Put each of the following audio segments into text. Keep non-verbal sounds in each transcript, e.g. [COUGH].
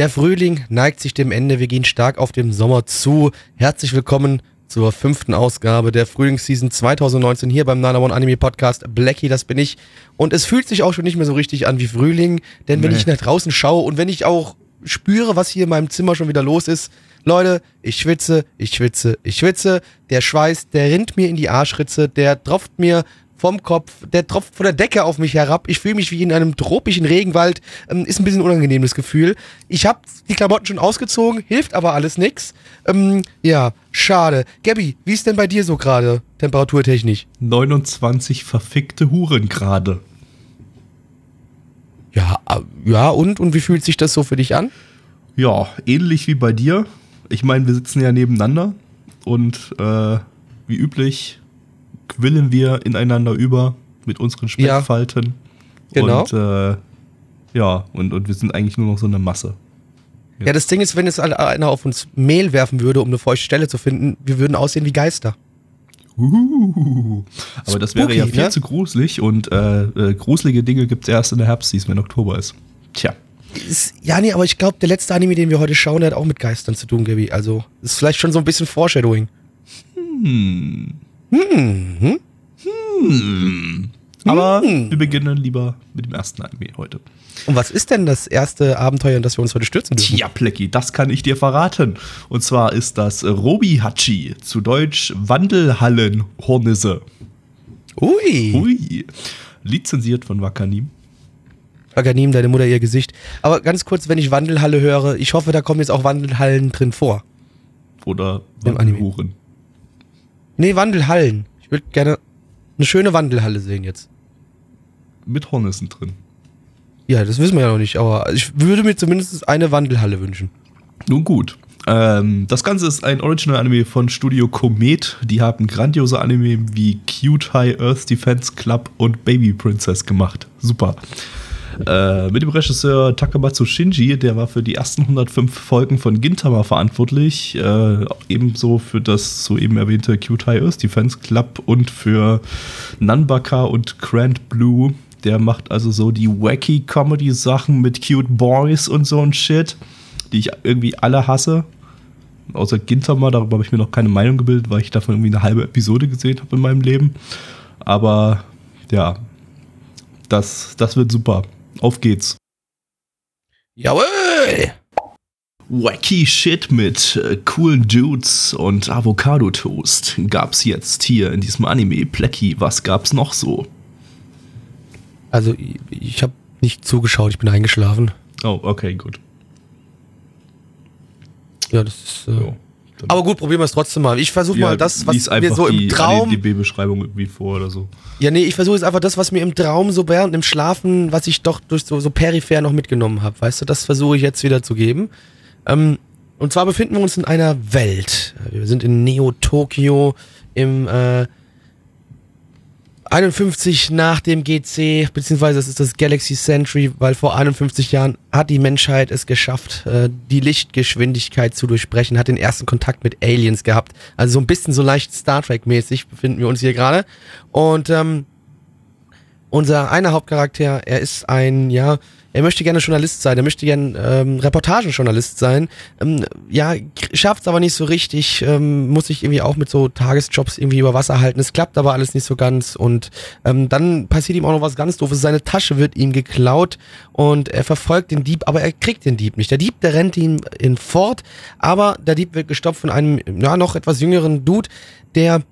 Der Frühling neigt sich dem Ende. Wir gehen stark auf den Sommer zu. Herzlich willkommen zur fünften Ausgabe der Frühlingsseason 2019 hier beim Nana One Anime Podcast. Blackie, das bin ich. Und es fühlt sich auch schon nicht mehr so richtig an wie Frühling, denn wenn Nee. ich nach draußen schaue und wenn ich auch spüre, was hier in meinem Zimmer schon wieder los ist, Leute, ich schwitze, ich schwitze, ich schwitze. Der Schweiß, der rinnt mir in die Arschritze, der tropft mir vom Kopf, der tropft von der Decke auf mich herab. Ich fühle mich wie in einem tropischen Regenwald. Ähm, ist ein bisschen unangenehm, das Gefühl. Ich habe die Klamotten schon ausgezogen, hilft aber alles nix. Ähm, ja, schade. Gabby, wie ist denn bei dir so gerade temperaturtechnisch? 29 verfickte Huren gerade. Ja, äh, ja, und? Und wie fühlt sich das so für dich an? Ja, ähnlich wie bei dir. Ich meine, wir sitzen ja nebeneinander und äh, wie üblich quillen wir ineinander über mit unseren Ja. Speckfalten. Genau. Und äh, ja, und, und wir sind eigentlich nur noch so eine Masse. Ja, das Ding ist, wenn jetzt einer auf uns Mehl werfen würde, um eine feuchte Stelle zu finden, wir würden aussehen wie Geister. Uhuhu. Aber das wäre ja viel ne? zu gruselig und äh, äh, gruselige Dinge gibt es erst in der Herbstseason, wenn Oktober ist. Tja. Ist, ja, nee, aber ich glaube, der letzte Anime, den wir heute schauen, der hat auch mit Geistern zu tun, Gabby. Also, ist vielleicht schon so ein bisschen Foreshadowing. Hm. Hm, Hm. Aber wir beginnen lieber mit dem ersten Anime heute. Und was ist denn das erste Abenteuer, in das wir uns heute stürzen dürfen? Tja, Plecki, das kann ich dir verraten. Und zwar ist das Robi Hachi, zu Deutsch Wandelhallenhornisse. Ui. Hui. Lizenziert von Wakanim. Aganim, deine Mutter, ihr Gesicht. Aber ganz kurz, wenn ich Wandelhalle höre, ich hoffe, da kommen jetzt auch Wandelhallen drin vor. Oder. Wandelhuren. Nee, Wandelhallen. Ich würde gerne eine schöne Wandelhalle sehen jetzt. Mit Hornissen drin. Ja, das wissen wir ja noch nicht, aber ich würde mir zumindest eine Wandelhalle wünschen. Nun gut. Ähm, das Ganze ist ein Original-Anime von Studio Komet. Die haben grandiose Anime wie Cute High Earth Defense Club und Baby Princess gemacht. Super. Äh, mit dem Regisseur Takamatsu Shinji, der war für die ersten 105 Folgen von Gintama verantwortlich. Äh, ebenso für das soeben erwähnte High Earth Defense Club und für Nanbaka und Grand Blue. Der macht also so die wacky Comedy-Sachen mit Cute Boys und so ein Shit, die ich irgendwie alle hasse. Außer Gintama, darüber habe ich mir noch keine Meinung gebildet, weil ich davon irgendwie eine halbe Episode gesehen habe in meinem Leben. Aber ja, das, das wird super. Auf geht's. Jawohl! Wacky Shit mit äh, coolen Dudes und Avocado Toast gab's jetzt hier in diesem Anime. Plecky, was gab's noch so? Also, ich, ich habe nicht zugeschaut, ich bin eingeschlafen. Oh, okay, gut. Ja, das ist. Äh, Aber gut, probieren wir es trotzdem mal. Ich versuche mal das, was mir so im die Traum. ADB-Beschreibung irgendwie vor oder so. Ja, nee, ich versuche jetzt einfach das, was mir im Traum so während im Schlafen, was ich doch durch so, so peripher noch mitgenommen habe. Weißt du, das versuche ich jetzt wieder zu geben. Ähm, und zwar befinden wir uns in einer Welt. Wir sind in Neo-Tokio im äh, 51 nach dem GC, beziehungsweise das ist das Galaxy Century, weil vor 51 Jahren hat die Menschheit es geschafft, äh, die Lichtgeschwindigkeit zu durchbrechen, hat den ersten Kontakt mit Aliens gehabt. Also so ein bisschen so leicht Star Trek-mäßig befinden wir uns hier gerade. Und ähm, unser einer Hauptcharakter, er ist ein, ja, er möchte gerne Journalist sein, er möchte gerne ähm, Reportagenjournalist sein. Ähm, ja, schafft es aber nicht so richtig, ähm, muss sich irgendwie auch mit so Tagesjobs irgendwie über Wasser halten. Es klappt aber alles nicht so ganz und ähm, dann passiert ihm auch noch was ganz doofes. Seine Tasche wird ihm geklaut und er verfolgt den Dieb, aber er kriegt den Dieb nicht. Der Dieb, der rennt ihm in fort, aber der Dieb wird gestoppt von einem, ja, noch etwas jüngeren Dude, der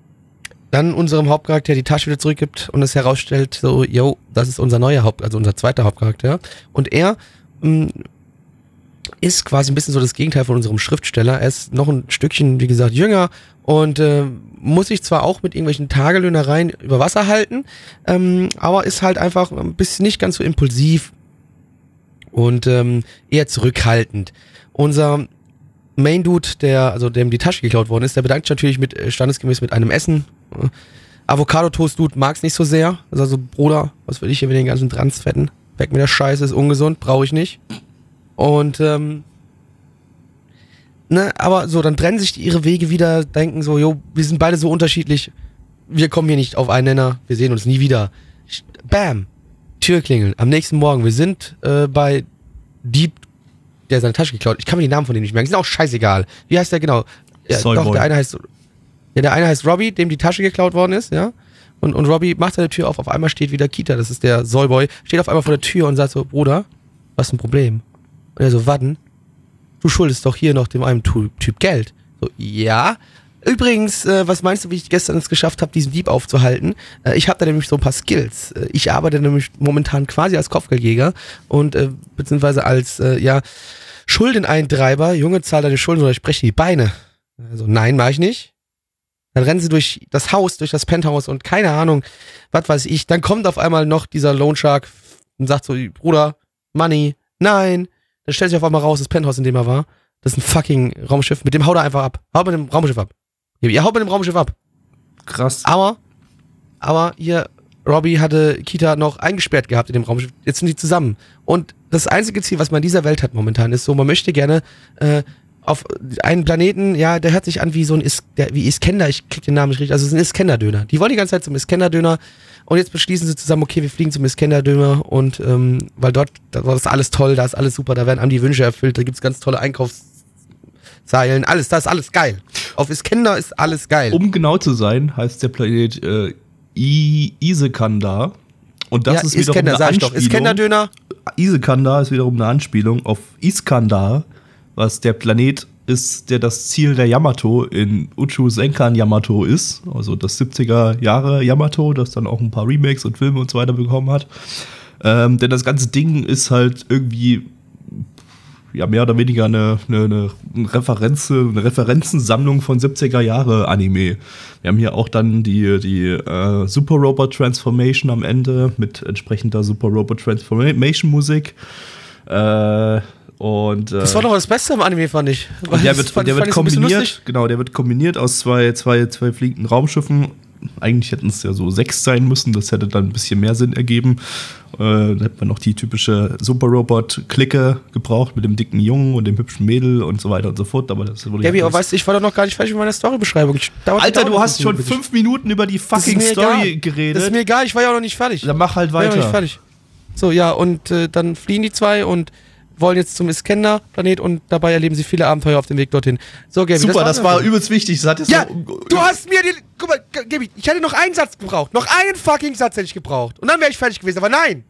dann unserem Hauptcharakter die Tasche wieder zurückgibt und es herausstellt, so, yo, das ist unser neuer Haupt, also unser zweiter Hauptcharakter. Und er mh, ist quasi ein bisschen so das Gegenteil von unserem Schriftsteller. Er ist noch ein Stückchen, wie gesagt, jünger und äh, muss sich zwar auch mit irgendwelchen Tagelöhnereien über Wasser halten, ähm, aber ist halt einfach ein bisschen nicht ganz so impulsiv und ähm, eher zurückhaltend. Unser Main Dude, der, also dem die Tasche geklaut worden ist, der bedankt sich natürlich mit, äh, standesgemäß mit einem Essen. Äh, Avocado-Toast-Dude mag's nicht so sehr. Also, Bruder, was will ich hier mit den ganzen Transfetten? Weg mit der Scheiße, ist ungesund, brauche ich nicht. Und, ähm, ne, aber so, dann trennen sich die ihre Wege wieder, denken so, jo, wir sind beide so unterschiedlich, wir kommen hier nicht auf einen Nenner, wir sehen uns nie wieder. Bam! Tür klingeln. Am nächsten Morgen, wir sind äh, bei Dieb, der seine Tasche geklaut. Ich kann mir die Namen von denen nicht merken. Die sind auch scheißegal. Wie heißt der genau? Ja, Soyboy. doch, der eine heißt. Ja, der eine heißt Robbie, dem die Tasche geklaut worden ist, ja. Und, und Robbie macht seine Tür auf, auf einmal steht wieder Kita, das ist der Soyboy, steht auf einmal vor der Tür und sagt so, Bruder, was ist ein Problem? Und er so, warten, du schuldest doch hier noch dem einen Typ Geld. So, ja. Übrigens, äh, was meinst du, wie ich gestern es geschafft habe, diesen Dieb aufzuhalten? Äh, ich habe da nämlich so ein paar Skills. Äh, ich arbeite nämlich momentan quasi als Kopfgeldjäger und äh, beziehungsweise als äh, ja Schuldeneintreiber. Junge, zahl deine Schulden oder ich breche die Beine. Also nein, mache ich nicht. Dann rennen sie durch das Haus, durch das Penthouse und keine Ahnung, was weiß ich. Dann kommt auf einmal noch dieser Loan Shark und sagt so, Bruder, Money, nein. Dann stellt sich auf einmal raus, das Penthouse, in dem er war, das ist ein fucking Raumschiff. Mit dem haut er einfach ab. Haut mit dem Raumschiff ab. Ihr haut mit dem Raumschiff ab. Krass. Aber, aber hier, Robbie hatte Kita noch eingesperrt gehabt in dem Raumschiff. Jetzt sind die zusammen. Und das einzige Ziel, was man in dieser Welt hat momentan, ist so, man möchte gerne äh, auf einen Planeten, ja, der hört sich an wie so ein Is der, wie Iskender, ich krieg den Namen nicht richtig, also es ist ein Iskender-Döner. Die wollen die ganze Zeit zum Iskender-Döner und jetzt beschließen sie zusammen, okay, wir fliegen zum Iskender-Döner und ähm, weil dort, da ist alles toll, da ist alles super, da werden einem die Wünsche erfüllt, da gibt's ganz tolle Einkaufsseilen, alles, da ist alles geil. Auf Iskender ist alles geil. Um genau zu sein, heißt der Planet äh, I Isekandar. Und das ja, ist wiederum Iskender, eine. Anspielung. Iskender-Döner, Isekandar ist wiederum eine Anspielung auf Iskandar, was der Planet ist, der das Ziel der Yamato in Uchu Senkan Yamato ist. Also das 70er Jahre Yamato, das dann auch ein paar Remakes und Filme und so weiter bekommen hat. Ähm, denn das ganze Ding ist halt irgendwie ja mehr oder weniger eine, eine, eine Referenz, eine Referenzensammlung von 70er Jahre Anime. Wir haben hier auch dann die, die äh, Super Robot Transformation am Ende mit entsprechender Super Robot Transformation Musik. Äh, und, äh, das war doch das Beste im Anime, fand ich. und der wird, fand- der wird kombiniert, genau, der wird kombiniert aus zwei, zwei, zwei fliegenden Raumschiffen. Eigentlich hätten es ja so sechs sein müssen, das hätte dann ein bisschen mehr Sinn ergeben. Äh, da hätte man noch die typische Super Robot-Clique gebraucht mit dem dicken Jungen und dem hübschen Mädel und so weiter und so fort. Aber das wurde Gabi, ja aber weißt du, ich war doch noch gar nicht fertig mit meiner Storybeschreibung. Alter, du hast schon fünf Minuten über die fucking Story egal. geredet. Das ist mir egal, ich war ja auch noch nicht fertig. dann mach halt Ich war ja noch nicht weiter. fertig. So, ja, und äh, dann fliehen die zwei und wollen jetzt zum Iskender-Planet und dabei erleben sie viele Abenteuer auf dem Weg dorthin. So, Gabi, Super, das war's war also. übelst wichtig. Das hat jetzt Ja, so- du hast mir den. Guck mal, Gabi, ich hätte noch einen Satz gebraucht. Noch einen fucking Satz hätte ich gebraucht. Und dann wäre ich fertig gewesen, aber nein.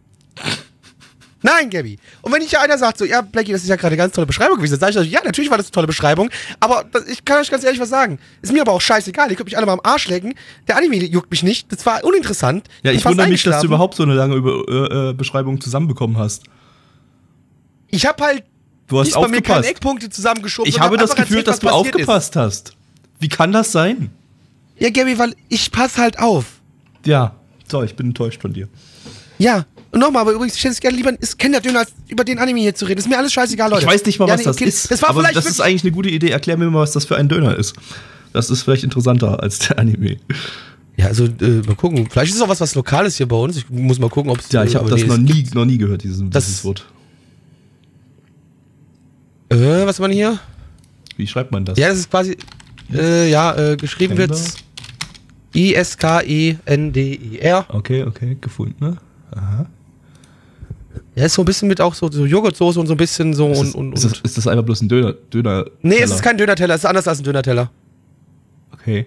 Nein, Gabi. Und wenn ich ja einer sagt, so, ja, Blackie, das ist ja gerade eine ganz tolle Beschreibung gewesen, dann sage ich, ja, natürlich war das eine tolle Beschreibung, aber das, ich kann euch ganz ehrlich was sagen. Ist mir aber auch scheißegal, ihr könnt mich alle mal am Arsch lecken. Der Anime juckt mich nicht, das war uninteressant. Ja, ich fast wundere mich, dass du überhaupt so eine lange über, äh, Beschreibung zusammenbekommen hast. Ich habe halt Du hast diesmal mir keine aufgepasst. Eckpunkte zusammengeschoben. Ich habe das Gefühl, erzählt, dass was du aufgepasst hast. Wie kann das sein? Ist. Ja, Gabi, weil ich passe halt auf. Ja, so, ich bin enttäuscht von dir. Ja. Und nochmal, aber übrigens, ich hätte es gerne lieber ist Kenner-Döner, als über den Anime hier zu reden. Ist mir alles scheißegal, Leute. Ich weiß nicht mal, Ja, was nee, das okay, ist. Das war aber das ist eigentlich eine gute Idee. Erklär mir mal, was das für ein Döner ist. Das ist vielleicht interessanter als der Anime. Ja, also äh, mal gucken. Vielleicht ist es auch was, was Lokales hier bei uns. Ich muss mal gucken, ob es. Ja, ich habe das nee, noch nie, noch nie gehört, dieses, Das- dieses Wort. Äh, was man hier? Wie schreibt man das? Ja, das ist quasi. Äh, ja, äh, geschrieben Kender? wird's E I-S-K-E-N-D-E-R. Okay, okay, gefunden, ne? Aha. Ja, ist so ein bisschen mit auch so, so Joghurtsoße und so ein bisschen so Ist, und, das, und, ist, das, und. ist das einfach bloß ein Döner? Döner Nee, es ist kein Dönerteller, es ist anders als ein Dönerteller. Okay.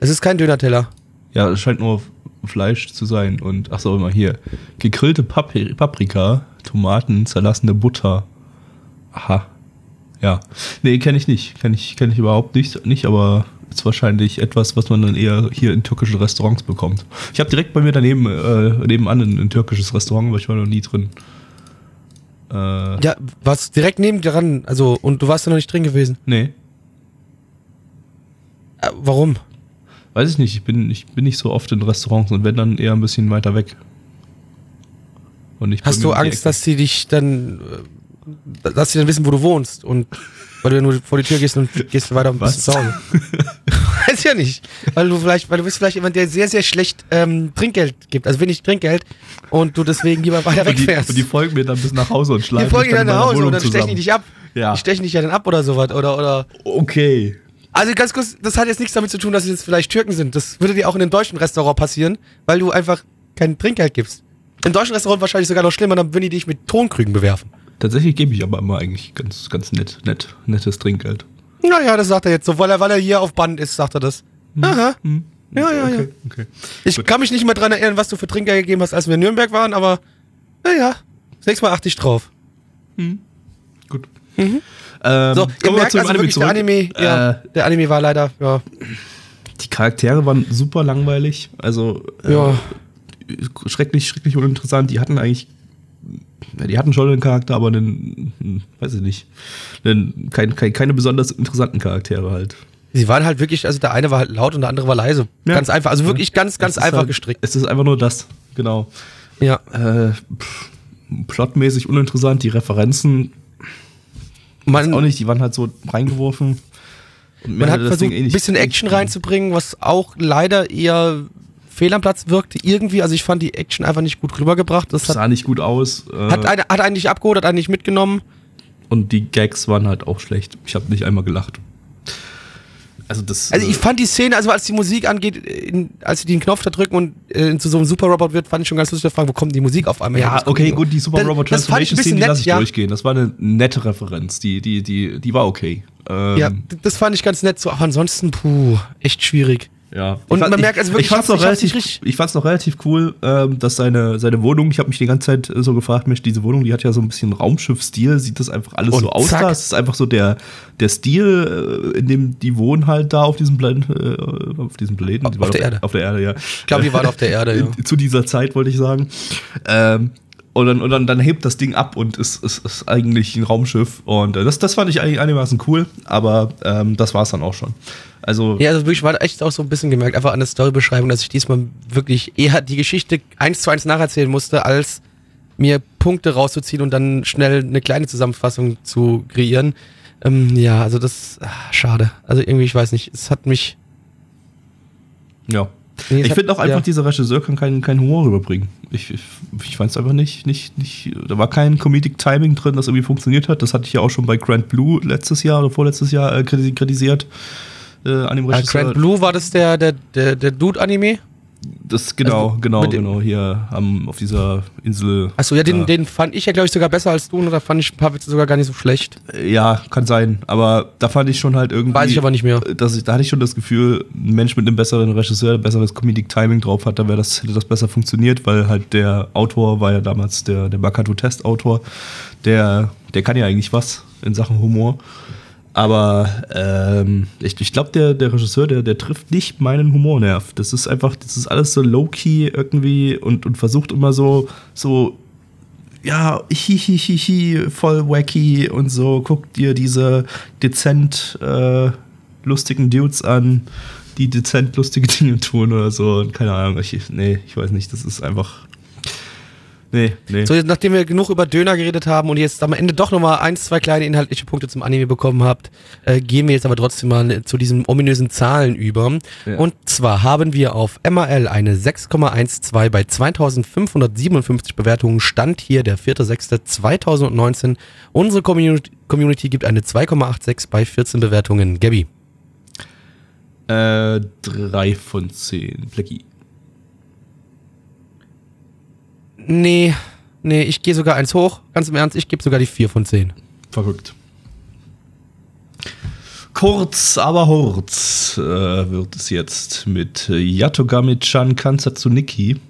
Es ist kein Dönerteller. Ja, es scheint nur Fleisch zu sein. Und, ach so, immer hier. Gegrillte Papri Paprika, Tomaten, zerlassene Butter. Aha. Ja. Nee, kenne ich nicht. Kenne ich, kenn ich überhaupt nicht, nicht, aber ist wahrscheinlich etwas, was man dann eher hier in türkischen Restaurants bekommt. Ich habe direkt bei mir daneben, äh, nebenan ein, ein türkisches Restaurant, aber ich war noch nie drin. Äh, Ja, was direkt neben dran, also, und du warst da noch nicht drin gewesen. nee. Äh, warum? Weiß ich nicht, ich bin, ich bin nicht so oft in Restaurants und wenn dann eher ein bisschen weiter weg. Und nicht bei Hast du Angst, dass sie dich dann, äh, dass sie dann wissen, wo du wohnst und weil du nur vor die Tür gehst und gehst weiter ein bisschen Hause. [LAUGHS] Weiß ja nicht. Weil du vielleicht, weil du bist vielleicht jemand, der sehr, sehr schlecht ähm, Trinkgeld gibt, also wenig Trinkgeld und du deswegen lieber weiter und die, wegfährst. und die folgen mir dann bis nach Hause und Die schlagen folgen dann nach Hause Wohnung und dann stechen die dich ab. Ja. Die stechen dich ja dann ab oder sowas. Oder, oder. Okay. Also ganz kurz, das hat jetzt nichts damit zu tun, dass es jetzt vielleicht Türken sind. Das würde dir auch in einem deutschen Restaurant passieren, weil du einfach kein Trinkgeld gibst. Im deutschen Restaurant wahrscheinlich sogar noch schlimmer, dann würden die dich mit Tonkrügen bewerfen. Tatsächlich gebe ich aber immer eigentlich ganz, ganz nett, nett, nettes Trinkgeld. Naja, das sagt er jetzt so, weil er, weil er hier auf Band ist, sagt er das. Aha. Hm? Ja, ja, ja. okay, Okay. Ich Gut. kann mich nicht mehr dran erinnern, was du für Trinkgeld gegeben hast, als wir in Nürnberg waren, aber naja, sechsmal achte ich drauf. Gut. Mhm. Ähm, So, ihr kommen wir merkt zum also Anime wirklich, der. Anime, ja, Äh, der Anime war leider, ja, die Charaktere waren super langweilig. Also äh, ja. schrecklich, schrecklich uninteressant. Die hatten eigentlich, ja, die hatten schon einen Charakter, aber einen, einen weiß ich nicht, einen, kein, kein, keine besonders interessanten Charaktere halt. Sie waren halt wirklich, also der eine war halt laut und der andere war leise. Ja. Ganz einfach, also wirklich ganz, ganz einfach halt, gestrickt. Es ist einfach nur das, genau. Ja. Äh, pff, plotmäßig uninteressant, die Referenzen Man, auch nicht, die waren halt so reingeworfen. Man hat versucht, eh ein nicht- bisschen Action reinzubringen, was auch leider eher fehl am Platz wirkte. Irgendwie, also ich fand die Action einfach nicht gut rübergebracht. Das hat, sah nicht gut aus. Äh, hat, eine, hat einen nicht abgeholt, hat einen nicht mitgenommen. und die Gags waren halt auch schlecht. Ich habe nicht einmal gelacht. Also das. Also äh, ich fand die Szene, also als die Musik angeht, in, als sie den Knopf da drücken und äh, zu so einem Super-Robot wird, fand ich schon ganz lustig, fragen, wo kommt die Musik auf einmal her? ja, Das okay, gut, die Super Das- Robot das Transformation bisschen Szene, die lasse ich ja. durchgehen. Das war eine nette Referenz. Die, die, die, die war okay. Ähm, Ja, das fand ich ganz nett. So, aber ansonsten, puh, echt schwierig. Ja. Und Ich man fand- merkt also wirklich, ich fand's ich noch relativ, ich fand's noch relativ cool, ähm, dass seine, seine Wohnung, ich habe mich die ganze Zeit äh, so gefragt, Mensch, diese Wohnung, die hat ja so ein bisschen Raumschiff-Stil, sieht das einfach alles Und so aus zack. da? Es ist einfach so der, der Stil, äh, in dem die wohnen halt da auf diesem Planeten, äh, auf diesem Planeten. Die Auf waren der Erde. Auf der Erde, ja. Ich glaube, die waren auf der [LAUGHS] Erde, ja. Zu dieser Zeit, wollte ich sagen. Ähm, und dann, und dann, dann hebt das Ding ab und ist, ist, ist eigentlich ein Raumschiff. Und äh, das, das fand ich eigentlich einigermaßen cool, aber ähm, das war's dann auch schon. Also, Ja, also wirklich war echt auch so ein bisschen gemerkt, einfach an der Storybeschreibung, dass ich diesmal wirklich eher die Geschichte eins zu eins nacherzählen musste, als mir Punkte rauszuziehen und dann schnell eine kleine Zusammenfassung zu kreieren. Ähm, ja, also das, ah, schade. Also irgendwie, ich weiß nicht, es hat mich. ja. Nee, ich finde auch einfach, ja. dieser Regisseur kann keinen, keinen Humor rüberbringen. Ich, ich, ich fand es einfach nicht, nicht, nicht, da war kein Comedic Timing drin, das irgendwie funktioniert hat. Das hatte ich ja auch schon bei Grand Blue letztes Jahr oder vorletztes Jahr äh, kriti- kritisiert. Äh, an dem Äh, Regisseur. Grand Blue war das der, der, der, der Dude-Anime? Das, genau, Also, genau, genau, hier am, auf dieser Insel. Achso, ja, den, da. den fand ich ja, glaube ich, sogar besser als du und da fand ich ein paar Witze sogar gar nicht so schlecht. Ja, kann sein, aber da fand ich schon halt irgendwie. Weiß ich aber nicht mehr. Dass ich, da hatte ich schon das Gefühl, ein Mensch mit einem besseren Regisseur, besseres Comedic Timing drauf hat, da wäre das, hätte das besser funktioniert, weil halt der Autor war ja damals der, der Makato-Test-Autor. Der, der kann ja eigentlich was in Sachen Humor. Aber ähm, ich, ich glaube, der, der Regisseur, der, der trifft nicht meinen Humornerv. Das ist einfach, das ist alles so low-key irgendwie und, und versucht immer so, so ja, hihihihi, voll wacky und so. Guck dir diese dezent äh, lustigen Dudes an, die dezent lustige Dinge tun oder so. Und keine Ahnung, ich, nee, ich weiß nicht, das ist einfach. Nee, nee. So, jetzt, nachdem wir genug über Döner geredet haben und jetzt am Ende doch nochmal eins, zwei kleine inhaltliche Punkte zum Anime bekommen habt, äh, gehen wir jetzt aber trotzdem mal zu diesen ominösen Zahlen über. Ja. Und zwar haben wir auf MRL eine 6,12 bei 2557 Bewertungen. Stand hier der 4.6.2019. Unsere Community, Community gibt eine 2,86 bei 14 Bewertungen. Gabby. Äh, drei von zehn. Blackie. Nee, nee, ich gehe sogar eins hoch. Ganz im Ernst, ich gebe sogar die 4 von 10. Verrückt. Kurz, aber Hurz äh, wird es jetzt mit Yatogami-chan Kansatsuniki.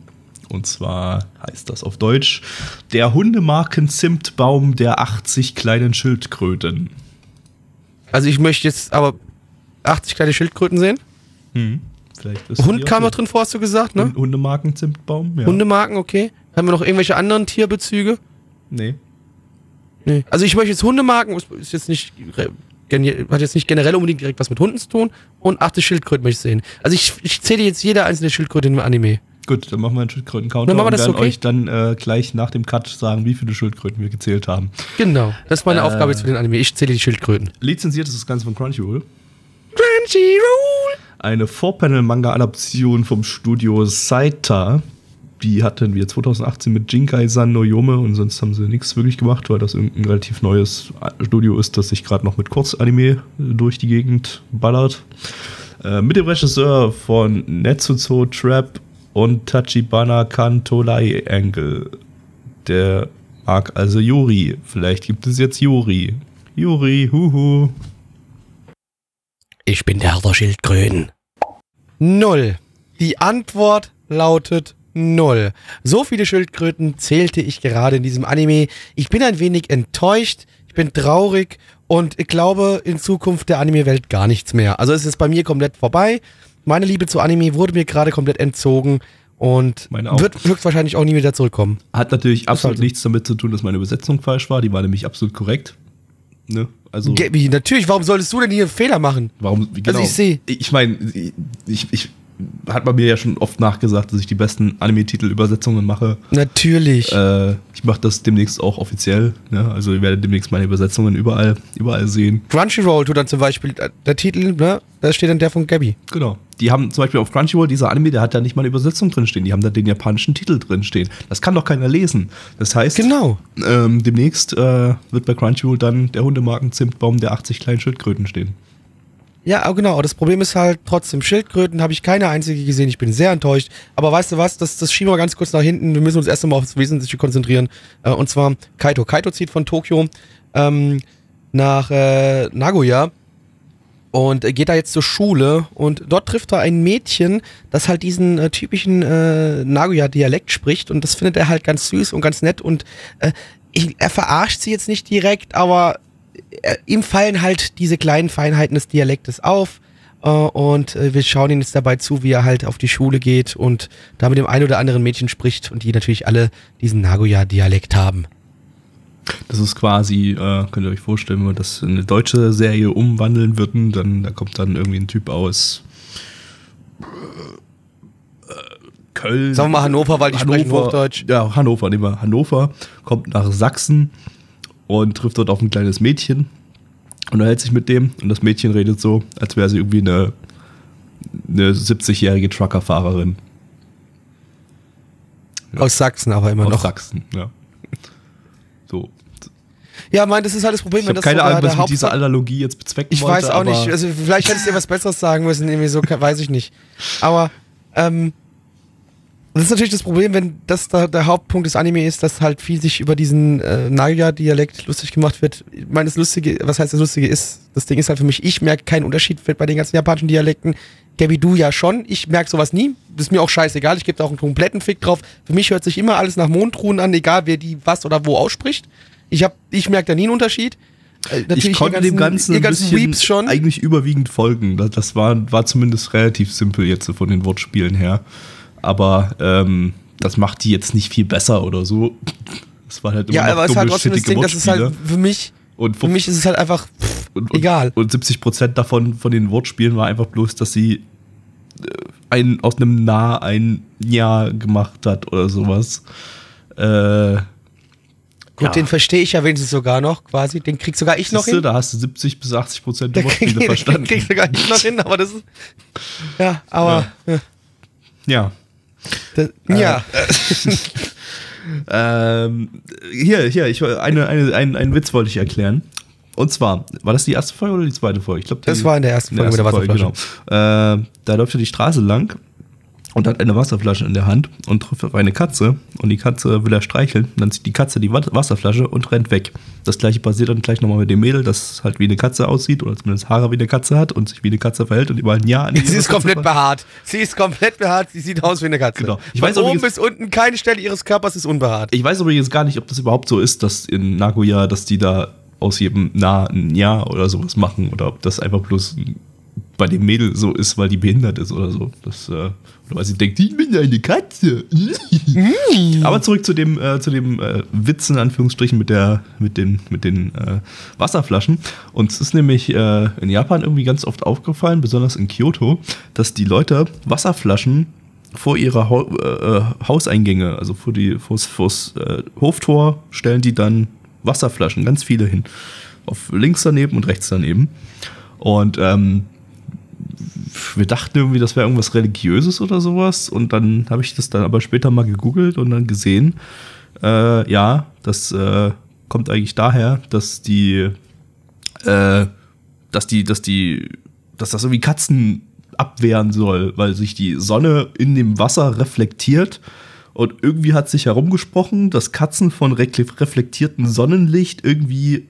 Und zwar heißt das auf Deutsch der Hundemarken-Zimtbaum der 80 kleinen Schildkröten. Also ich möchte jetzt aber 80 kleine Schildkröten sehen. Vielleicht Hund kam noch drin vor, hast du gesagt, ne? Hundemarken-Zimtbaum? Ja. Hundemarken, okay. Haben wir noch irgendwelche anderen Tierbezüge? Nee. Nee. Also ich möchte jetzt Hundemarken, ist- jetzt nicht, hat jetzt nicht generell unbedingt direkt was mit Hunden zu tun. Und 80 Schildkröten möchte ich sehen. Also ich, ich zähle jetzt jede einzelne Schildkröte in dem Anime. Gut, dann machen wir einen Schildkröten-Counter und werden okay? euch dann äh, gleich nach dem Cut sagen, wie viele Schildkröten wir gezählt haben. Genau. Das ist meine Äh. Aufgabe jetzt für den Anime. Ich zähle die Schildkröten. Lizenziert ist das Ganze von Crunchyroll. Crunchyroll! Eine Four-Panel-Manga-Adaption vom Studio Saita. Die hatten wir 2018 mit Jinkai-san no Yome und sonst haben sie nichts wirklich gemacht, weil das irgendein relativ neues Studio ist, das sich gerade noch mit Kurzanime durch die Gegend ballert. Äh, mit dem Regisseur von Netsuzo Trap und Tachibana Kantolai Angle. Der mag also Yuri. Vielleicht gibt es jetzt Yuri. Yuri, huhu. Ich bin der Herr der Schildkröten. Null. Die Antwort lautet null. So viele Schildkröten zählte ich gerade in diesem Anime. Ich bin ein wenig enttäuscht, ich bin traurig und ich glaube in Zukunft der Anime-Welt gar nichts mehr. Also es ist bei mir komplett vorbei. Meine Liebe zu Anime wurde mir gerade komplett entzogen und wird höchstwahrscheinlich auch nie wieder zurückkommen. Hat natürlich absolut so. nichts damit zu tun, dass meine Übersetzung falsch war. Die war nämlich absolut korrekt. Ne? Also, Gabi, natürlich, warum solltest du denn hier einen Fehler machen? warum? wie- Genau. Also ich seh- Ich meine, ich, ich, hat man mir ja schon oft nachgesagt, dass ich die besten Anime-Titel-Übersetzungen mache. Natürlich. Äh, ich mache das demnächst auch offiziell. Ne? Also, ihr werdet demnächst meine Übersetzungen überall, überall sehen. Crunchyroll tut dann zum Beispiel, äh, der Titel, ne, da steht dann der von Gabby. Genau. Die haben zum Beispiel auf Crunchyroll, dieser Anime, der hat da nicht mal eine Übersetzung drinstehen. Die haben da den japanischen Titel drinstehen. Das kann doch keiner lesen. Das heißt, Genau. ähm, demnächst äh, wird bei Crunchyroll dann der Hundemarken-Zimtbaum der 80 kleinen Schildkröten stehen. Ja, genau. Das Problem ist halt trotzdem, Schildkröten habe ich keine einzige gesehen. Ich bin sehr enttäuscht. Aber weißt du was, das, das schieben wir ganz kurz nach hinten. Wir müssen uns erst einmal aufs Wesentliche konzentrieren. Äh, und zwar Kaito. Kaito zieht von Tokio ähm, nach äh, Nagoya und geht da jetzt zur Schule und dort trifft er ein Mädchen, das halt diesen äh, typischen äh, Nagoya-Dialekt spricht und das findet er halt ganz süß und ganz nett und äh, ich, er verarscht sie jetzt nicht direkt, aber ihm fallen halt diese kleinen Feinheiten des Dialektes auf äh, und äh, wir schauen ihm jetzt dabei zu, wie er halt auf die Schule geht und da mit dem einen oder anderen Mädchen spricht und die natürlich alle diesen Nagoya-Dialekt haben. Das ist quasi, äh, könnt ihr euch vorstellen, wenn wir das in eine deutsche Serie umwandeln würden, dann da kommt dann irgendwie ein Typ aus äh, Köln. Sagen wir mal Hannover, weil die sprechen Hochdeutsch. Ja, Hannover, nehmen wir Hannover, kommt nach Sachsen und trifft dort auf ein kleines Mädchen und unterhält sich mit dem und das Mädchen redet so, als wäre sie irgendwie eine, eine 70-jährige Truckerfahrerin Aus Sachsen aber immer aus noch. Sachsen. Ja. So. Ja, mein, das ist halt das Problem, Ich habe keine so Ahnung, was ich mit dieser Analogie jetzt bezwecken Ich wollte. weiß auch nicht. Also vielleicht hättest du dir was Besseres sagen müssen, irgendwie so, weiß ich nicht. Aber ähm, das ist natürlich das Problem, wenn das da der Hauptpunkt des Anime ist, dass halt viel sich über diesen äh, Naga-Dialekt lustig gemacht wird. Ich meine, das Lustige, was heißt das Lustige ist, das Ding ist halt für mich, ich merke keinen Unterschied bei den ganzen japanischen Dialekten. Gabi, du ja schon. Ich merke sowas nie. Das ist mir auch scheißegal. Ich gebe da auch einen kompletten Fick drauf. Für mich hört sich immer alles nach Mondruhen an, egal wer die was oder wo ausspricht. Ich, hab- ich merke da nie einen Unterschied. Äh, ich konnte ihr dem Ganzen ein ganzen bisschen eigentlich überwiegend folgen. Das, das war, war zumindest relativ simpel jetzt so von den Wortspielen her. Aber ähm, das macht die jetzt nicht viel besser oder so. Es war halt immer Ja, noch aber es ist halt trotzdem das Ding, das ist halt für mich, Und für mich ist es halt einfach pff, und, und, egal. Und 70% davon von den Wortspielen war einfach bloß, dass sie äh, ein, aus einem Na ein Ja gemacht hat oder sowas. Äh, Gut, ja. den verstehe ich ja wenigstens sogar noch, quasi. Den krieg sogar ich noch Siehste, hin. da hast du 70 bis 80 Prozent Der Wortspiele [LAUGHS] den verstanden. krieg sogar ich noch hin, aber das ist. Ja, aber. Ja. Ja. Das, ja. [LAUGHS] Ähm, hier, hier, ich, eine, eine, ein, einen Witz wollte ich erklären. Und zwar, war das die erste Folge oder die zweite Folge? Ich glaube, Das war in der ersten Folge mit der Wasserflasche. Genau. Äh, da läuft er die Straße lang und hat eine Wasserflasche in der Hand und trifft auf eine Katze und die Katze will er streicheln. Und dann zieht die Katze die Wa- Wasserflasche und rennt weg. Das gleiche passiert dann gleich nochmal mit dem Mädel, das halt wie eine Katze aussieht oder zumindest Haare wie eine Katze hat und sich wie eine Katze verhält und überall ein Ja an die [LAUGHS] Sie ist komplett behaart. Sie ist komplett behaart. Sie sieht aus wie eine Katze. Genau. Ich Von weiß oben bis unten keine Stelle ihres Körpers ist unbehaart. Ich weiß übrigens gar nicht, ob das überhaupt so ist, dass in Nagoya, dass die da aus jedem Na ein Ja oder sowas machen oder ob das einfach bloß bei dem Mädel so ist, weil die behindert ist oder so. Das, äh, oder weil sie denkt, ich bin eine Katze. Aber zurück zu dem, äh, zu dem äh, Witz in Anführungsstrichen mit, der, mit den, mit den äh, Wasserflaschen. Uns ist nämlich äh, in Japan irgendwie ganz oft aufgefallen, besonders in Kyoto, dass die Leute Wasserflaschen vor ihre Hau äh, Hauseingänge, also vor die vors, vors Hoftor, stellen die dann Wasserflaschen, ganz viele hin. Auf links daneben und rechts daneben. Und ähm, wir dachten irgendwie, das wäre irgendwas Religiöses oder sowas. Und dann habe ich das dann aber später mal gegoogelt und dann gesehen, äh, ja, das äh, kommt eigentlich daher, dass die, äh, dass die, dass die, dass das irgendwie Katzen abwehren soll, weil sich die Sonne in dem Wasser reflektiert. Und irgendwie hat sich herumgesprochen, dass Katzen von reflektiertem Sonnenlicht irgendwie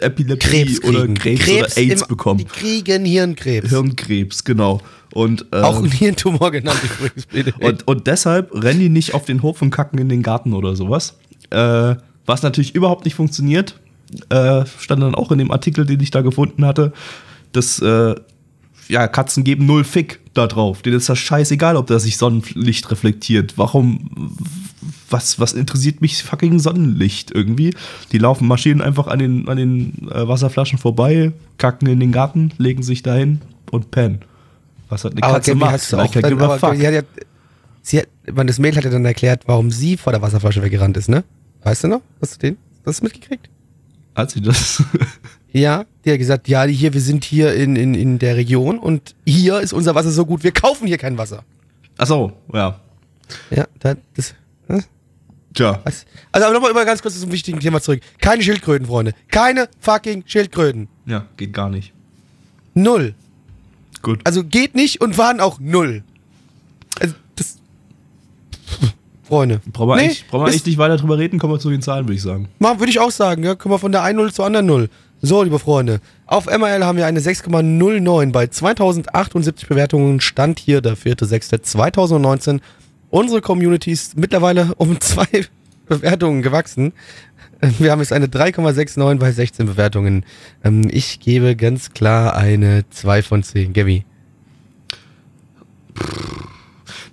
Epilepsie Krebs oder. Krebs, Krebs oder AIDS im- bekommen. Die kriegen Hirnkrebs. Hirnkrebs, genau. Und, ähm, Auch ein Hirntumor genannt übrigens. bitte. [LAUGHS] und, und deshalb rennen die nicht auf den Hof und kacken in den Garten oder sowas. Äh, was natürlich überhaupt nicht funktioniert, äh, stand dann auch in dem Artikel, den ich da gefunden hatte, dass äh, ja, Katzen geben null Fick da drauf. Denen ist das scheißegal, ob da sich Sonnenlicht reflektiert. Warum, was, was interessiert mich fucking Sonnenlicht irgendwie? Die laufen, marschieren einfach an den, an den äh, Wasserflaschen vorbei, kacken in den Garten, legen sich dahin und pennen. Was hat eine aber Katze Gabi macht? hast du auch dann, aber fuck. hat ja, sie hat, man, das Mädel hat ja dann erklärt, warum sie vor der Wasserflasche weggerannt ist, ne? Weißt du noch? Hast du den? Hast du mitgekriegt? Hat sie das? [LAUGHS] Ja, die hat gesagt, ja, hier, wir sind hier in, in, in der Region und hier ist unser Wasser so gut, wir kaufen hier kein Wasser. Ach so, ja. Ja, da, das, hm? Tja. was? Also aber nochmal über ganz kurz zum wichtigen Thema zurück. Keine Schildkröten, Freunde. Keine fucking Schildkröten. Ja, geht gar nicht. Null. Gut. Also geht nicht und waren auch null. Also das. Freunde. brauchen wir, Nee, eigentlich, brauchen wir eigentlich nicht weiter drüber reden, kommen wir zu den Zahlen, würde ich sagen. Würde ich auch sagen, ja. Kommen wir von der einen Null zur anderen Null. So, liebe Freunde. Auf MRL haben wir eine 6,09 bei 2078 Bewertungen. Stand hier der 4.6.2019. Unsere Community ist mittlerweile um [LAUGHS] zwei Bewertungen gewachsen. Wir haben jetzt eine 3,69 bei 16 Bewertungen. Ähm, Ich gebe ganz klar eine 2 von 10. Gabi.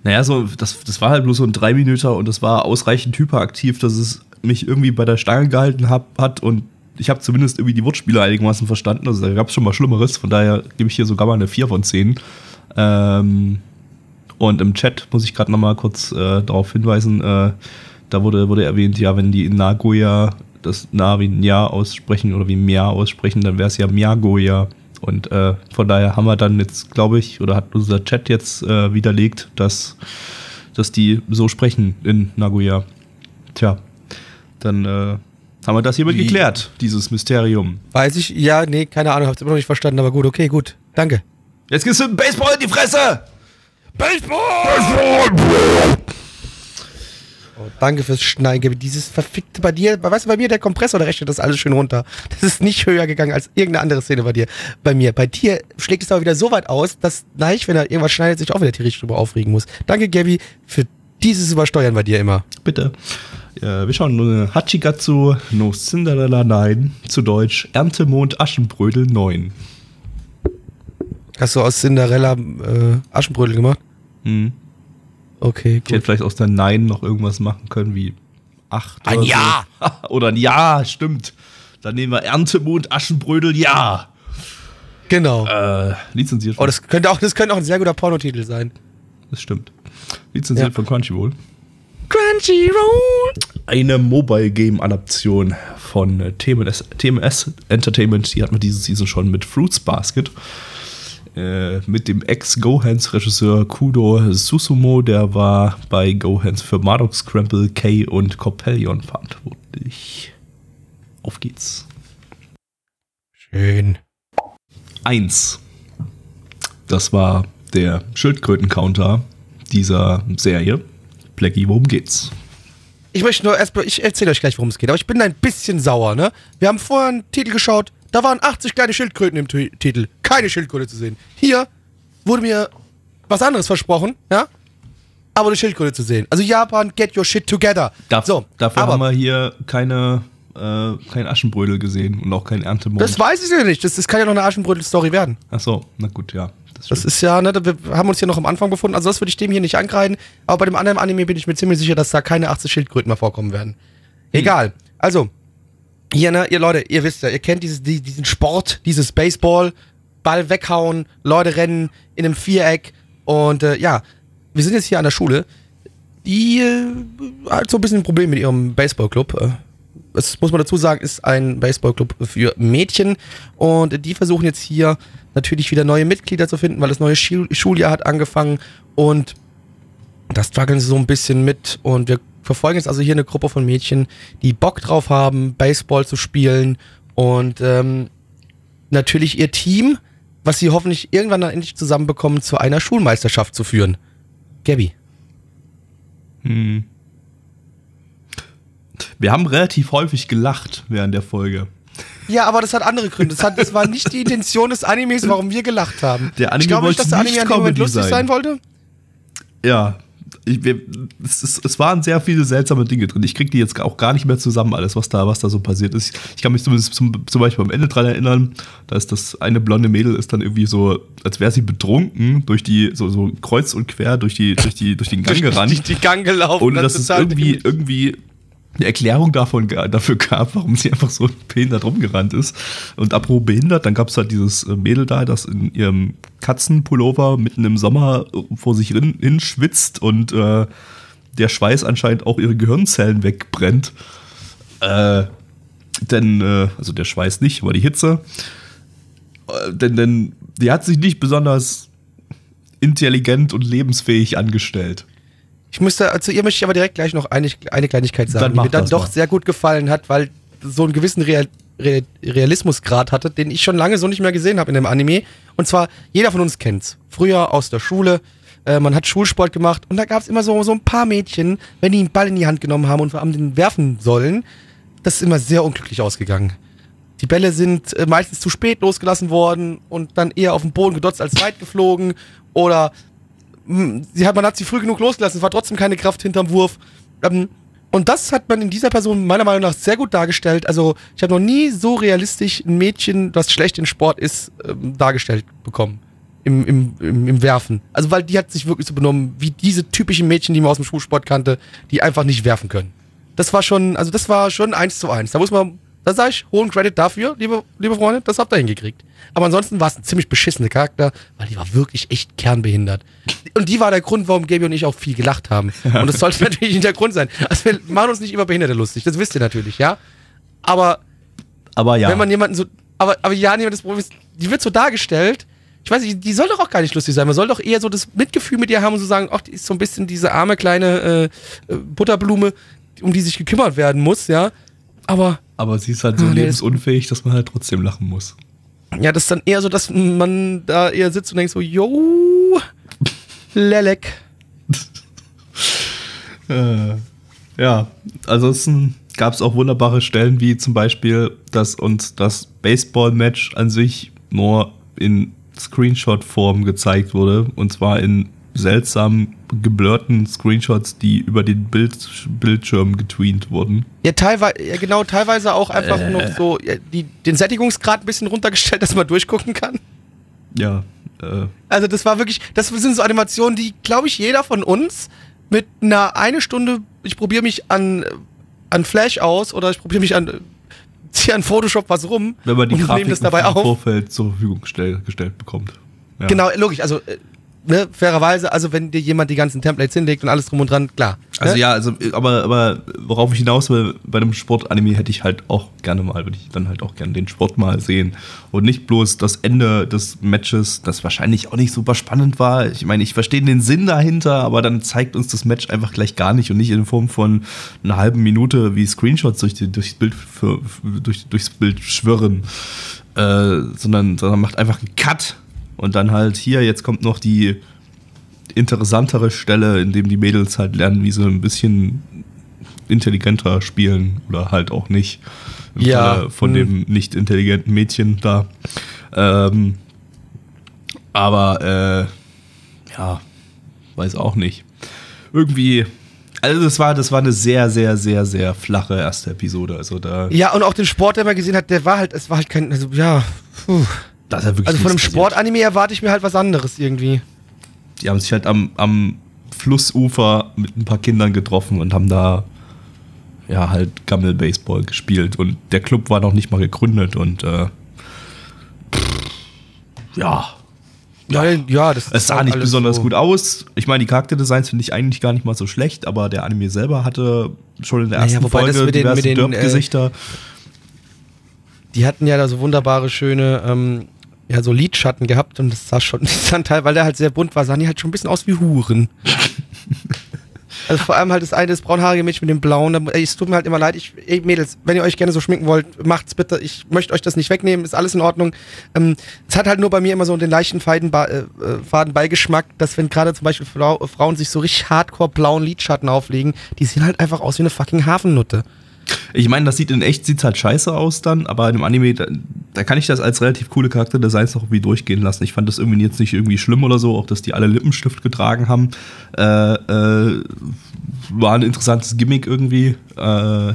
Naja, so, das, das war halt bloß so ein 3 Minüter und das war ausreichend hyperaktiv, dass es mich irgendwie bei der Stange gehalten hab, hat und ich habe zumindest irgendwie die Wortspiele einigermaßen verstanden. Also da gab es schon mal Schlimmeres, von daher gebe ich hier sogar mal eine 4 von 10. Ähm, und im Chat muss ich gerade noch mal kurz äh, darauf hinweisen, äh, da wurde, wurde erwähnt, ja, wenn die in Nagoya das Na wie Ja aussprechen oder wie Mia aussprechen, dann wäre es ja Miagoya. Und äh, von daher haben wir dann jetzt, glaube ich, oder hat unser Chat jetzt äh, widerlegt, dass, dass die so sprechen in Nagoya. Tja, dann äh, haben wir das hiermit Wie? geklärt, dieses Mysterium. Weiß ich? Ja, nee, keine Ahnung, hab's immer noch nicht verstanden, aber gut, okay, gut. Danke. Jetzt gehst du mit dem Baseball in die Fresse! Oh, danke fürs Schneiden. Dieses verfickte bei dir, weißt du, bei mir der Kompressor, der rechnet das alles schön runter. Das ist nicht höher gegangen als irgendeine andere Szene bei dir. Bei mir. Bei dir schlägt es aber wieder so weit aus, dass Neich, wenn er irgendwas schneidet, sich auch wieder tierisch drüber aufregen muss. Danke, Gabby, für dieses Übersteuern bei dir immer. Bitte. Ja, wir schauen nur Hachigatsu no Cinderella 9, zu Deutsch Erntemond Aschenbrödel 9. Hast du aus Cinderella äh, Aschenbrödel gemacht? Hm. Okay, Ich hätte gut. vielleicht aus der 9 noch irgendwas machen können wie 8 Ein oder Ja! So. [LAUGHS] oder ein Ja, stimmt. Dann nehmen wir Erntemond Aschenbrödel Ja. Genau. Äh, lizenziert Oh, das könnte auch, das könnte auch ein sehr guter Pornotitel sein. das stimmt. Lizenziert Ja. von Crunchyroll. Crunchyroll! Eine Mobile Game Adaption von TMS, TMS Entertainment. Die hat man diese Season schon mit Fruits Basket. Äh, mit dem Ex-Gohans-Regisseur Kudo Susumo, der war bei Gohans für Marduk Scramble, K und Coppelion verantwortlich. Auf geht's. Schön. Eins. Das war der Schildkröten-Counter dieser Serie. Blackie, worum geht's? Ich möchte nur erst, ich erzähle euch gleich, worum es geht, aber ich bin ein bisschen sauer, ne? Wir haben vorher einen Titel geschaut, da waren 80 kleine Schildkröten im T Titel. Keine Schildkröte zu sehen. Hier wurde mir was anderes versprochen, ja? Aber eine Schildkröte zu sehen. Also Japan, get your shit together. Darf, so, dafür aber haben wir hier keine, äh, kein Aschenbrödel gesehen und auch kein Erntemond. das weiß ich ja nicht. Das, das kann ja noch eine Aschenbrödel-Story werden. Ach so, na gut, ja. Das Das ist ja, ne, wir haben uns hier noch am Anfang befunden, also das würde ich dem hier nicht angreifen, aber bei dem anderen Anime bin ich mir ziemlich sicher, dass da keine 80 Schildkröten mehr vorkommen werden. Egal. Also, hier, ne, ihr Leute, ihr wisst ja, ihr kennt dieses, die, diesen Sport, dieses Baseball, Ball weghauen, Leute rennen in einem Viereck und äh, ja, wir sind jetzt hier an der Schule, die äh, hat so ein bisschen ein Problem mit ihrem Baseballclub. Äh, das muss man dazu sagen, ist ein Baseballclub für Mädchen und die versuchen jetzt hier natürlich wieder neue Mitglieder zu finden, weil das neue Schul Schuljahr hat angefangen und da strugglen sie so ein bisschen mit und wir verfolgen jetzt also hier eine Gruppe von Mädchen, die Bock drauf haben, Baseball zu spielen und ähm, natürlich ihr Team, was sie hoffentlich irgendwann dann endlich zusammenbekommen, zu einer Schulmeisterschaft zu führen. Gabby. Hm. Wir haben relativ häufig gelacht während der Folge. Ja, aber das hat andere Gründe. Das, hat, das war nicht die [LAUGHS] Intention des Animes, warum wir gelacht haben. Der Anime ich glaube nicht, dass der Anime nicht an dem Moment Comedy lustig sein. sein wollte. Ja, ich, wir, es, ist, es waren sehr viele seltsame Dinge drin. Ich krieg die jetzt auch gar nicht mehr zusammen, alles, was da, was da so passiert ist. Ich kann mich zumindest zum, zum Beispiel am Ende dran erinnern, da ist das eine blonde Mädel ist dann irgendwie so, als wäre sie betrunken, durch die, so, so kreuz und quer durch die, durch die, durch den Gang gerannt. [LAUGHS] Durch die Gang gelaufen. ohne das dass es total irgendwie, irgendwie eine Erklärung davon, dafür gab, warum sie einfach so behindert rumgerannt ist. Und apropos behindert, dann gab es halt dieses äh, Mädel da, das in ihrem Katzenpullover mitten im Sommer äh, vor sich hin, hin schwitzt und äh, der Schweiß anscheinend auch ihre Gehirnzellen wegbrennt. Äh, denn, äh, also der Schweiß nicht, aber die Hitze. Äh, denn, denn die hat sich nicht besonders intelligent und lebensfähig angestellt. Ich müsste, zu ihr möchte ich aber direkt gleich noch eine, eine Kleinigkeit sagen, Dann die mir dann doch mal. sehr gut gefallen hat, weil so einen gewissen Real, Real, Realismusgrad hatte, den ich schon lange so nicht mehr gesehen habe in dem Anime. Und zwar, jeder von uns kennt's. Früher aus der Schule, äh, man hat Schulsport gemacht und da gab's immer so, so ein paar Mädchen, wenn die einen Ball in die Hand genommen haben und haben den werfen sollen, das ist immer sehr unglücklich ausgegangen. Die Bälle sind äh, meistens zu spät losgelassen worden und dann eher auf den Boden gedotzt als weit geflogen. Oder sie hat, man hat sie früh genug losgelassen, es war trotzdem keine Kraft hinterm Wurf. Ähm, und das hat man in dieser Person meiner Meinung nach sehr gut dargestellt. Also ich habe noch nie so realistisch ein Mädchen, das schlecht in Sport ist, ähm, dargestellt bekommen. Im, im, im, Im Werfen. Also weil die hat sich wirklich so benommen, wie diese typischen Mädchen, die man aus dem Schulsport kannte, die einfach nicht werfen können. Das war schon, also das war schon eins zu eins. Da muss man, da sage ich hohen Credit dafür, liebe, liebe Freunde, das habt ihr hingekriegt. Aber ansonsten war es ein ziemlich beschissener Charakter, weil die war wirklich echt kernbehindert. Und die war der Grund, warum Gaby und ich auch viel gelacht haben. Und das sollte [LAUGHS] natürlich nicht der Grund sein. Also wir machen uns nicht über Behinderte lustig, das wisst ihr natürlich, ja. Aber Aber ja. wenn man jemanden so, aber, aber ja, nee, das Problem ist, die wird so dargestellt, ich weiß nicht, die soll doch auch gar nicht lustig sein. Man soll doch eher so das Mitgefühl mit ihr haben und so sagen, ach, die ist so ein bisschen diese arme kleine äh, äh, Butterblume, um die sich gekümmert werden muss, ja. Aber Aber sie ist halt so Ah, nee, lebensunfähig, dass man halt trotzdem lachen muss. ja, das ist dann eher so, dass man da eher sitzt und denkt so, yo, Lelek. [LAUGHS] Äh, ja, ansonsten gab es auch wunderbare Stellen, wie zum Beispiel, dass uns das Baseball-Match an sich nur in Screenshot-Form gezeigt wurde. Und zwar in seltsam geblurrten Screenshots, die über den Bild Bildschirm getweent wurden. Ja, teilweise, ja, genau, teilweise auch einfach noch so ja, die, den Sättigungsgrad ein bisschen runtergestellt, [LAUGHS] dass man durchgucken kann. Ja, äh, Also das war wirklich, das sind so Animationen, die, glaube ich, jeder von uns mit einer eine Stunde, ich probiere mich an, an Flash aus oder ich probiere mich an, [LAUGHS] ziehe an Photoshop was rum wenn man die und Grafik nehme das dabei im auf. Vorfeld zur Verfügung gestell, gestellt bekommt. Ja. Genau, logisch, also äh, ne, fairerweise, also wenn dir jemand die ganzen Templates hinlegt und alles drum und dran, klar. Also ne? ja, also aber, aber worauf ich hinaus will, bei einem Sportanime hätte ich halt auch gerne mal, würde ich dann halt auch gerne den Sport mal sehen. Und nicht bloß das Ende des Matches, das wahrscheinlich auch nicht super spannend war. Ich meine, ich verstehe den Sinn dahinter, aber dann zeigt uns das Match einfach gleich gar nicht und nicht in Form von einer halben Minute wie Screenshots durch die, durchs, Bild für, durch, durchs Bild schwirren. Äh, sondern, sondern macht einfach einen Cut und dann halt hier, jetzt kommt noch die interessantere Stelle, in dem die Mädels halt lernen, wie sie ein bisschen intelligenter spielen oder halt auch nicht. Im Ja, Falle von hm. dem nicht intelligenten Mädchen da. Ähm, aber äh, ja, weiß auch nicht. Irgendwie, also das war, das war eine sehr, sehr, sehr, sehr flache erste Episode. Also da, Ja, und auch den Sport, den man gesehen hat, der war halt, es war halt kein, also ja, puh. Da ist ja wirklich also von einem. Sportanime erwarte ich mir halt was anderes irgendwie. Die haben sich halt am, am Flussufer mit ein paar Kindern getroffen und haben da ja halt Gammel-Baseball gespielt. Und der Club war noch nicht mal gegründet und äh, pff, ja, Ja, ja, das Es sah nicht besonders so. gut aus. Ich meine, die Charakterdesigns finde ich eigentlich gar nicht mal so schlecht, aber der Anime selber hatte schon in der Naja, ersten das Folge mit den- mit den, äh, Derp-Gesichter. Die hatten ja da so wunderbare, schöne, ähm, ja, so Lidschatten gehabt und das sah schon, [LAUGHS] sahen teil, weil der halt sehr bunt war, sahen die halt schon ein bisschen aus wie Huren. [LAUGHS] also vor allem halt das eine, das braunhaarige Mädchen mit dem blauen, ey, es tut mir halt immer leid, ich, ey, Mädels, wenn ihr euch gerne so schminken wollt, macht's bitte, ich möchte euch das nicht wegnehmen, ist alles in Ordnung. Ähm, es hat halt nur bei mir immer so den leichten Faden, äh, äh, Faden Beigeschmack, dass wenn gerade zum Beispiel Frau, Frauen sich so richtig hardcore blauen Lidschatten auflegen, die sehen halt einfach aus wie eine fucking Hafennutte. Ich meine, das sieht in echt sieht's halt scheiße aus dann, aber in dem Anime, da, da kann ich das als relativ coole Charakterdesigns noch irgendwie durchgehen lassen. Ich fand das irgendwie jetzt nicht irgendwie schlimm oder so, auch dass die alle Lippenstift getragen haben. Äh, äh, war ein interessantes Gimmick irgendwie. Äh,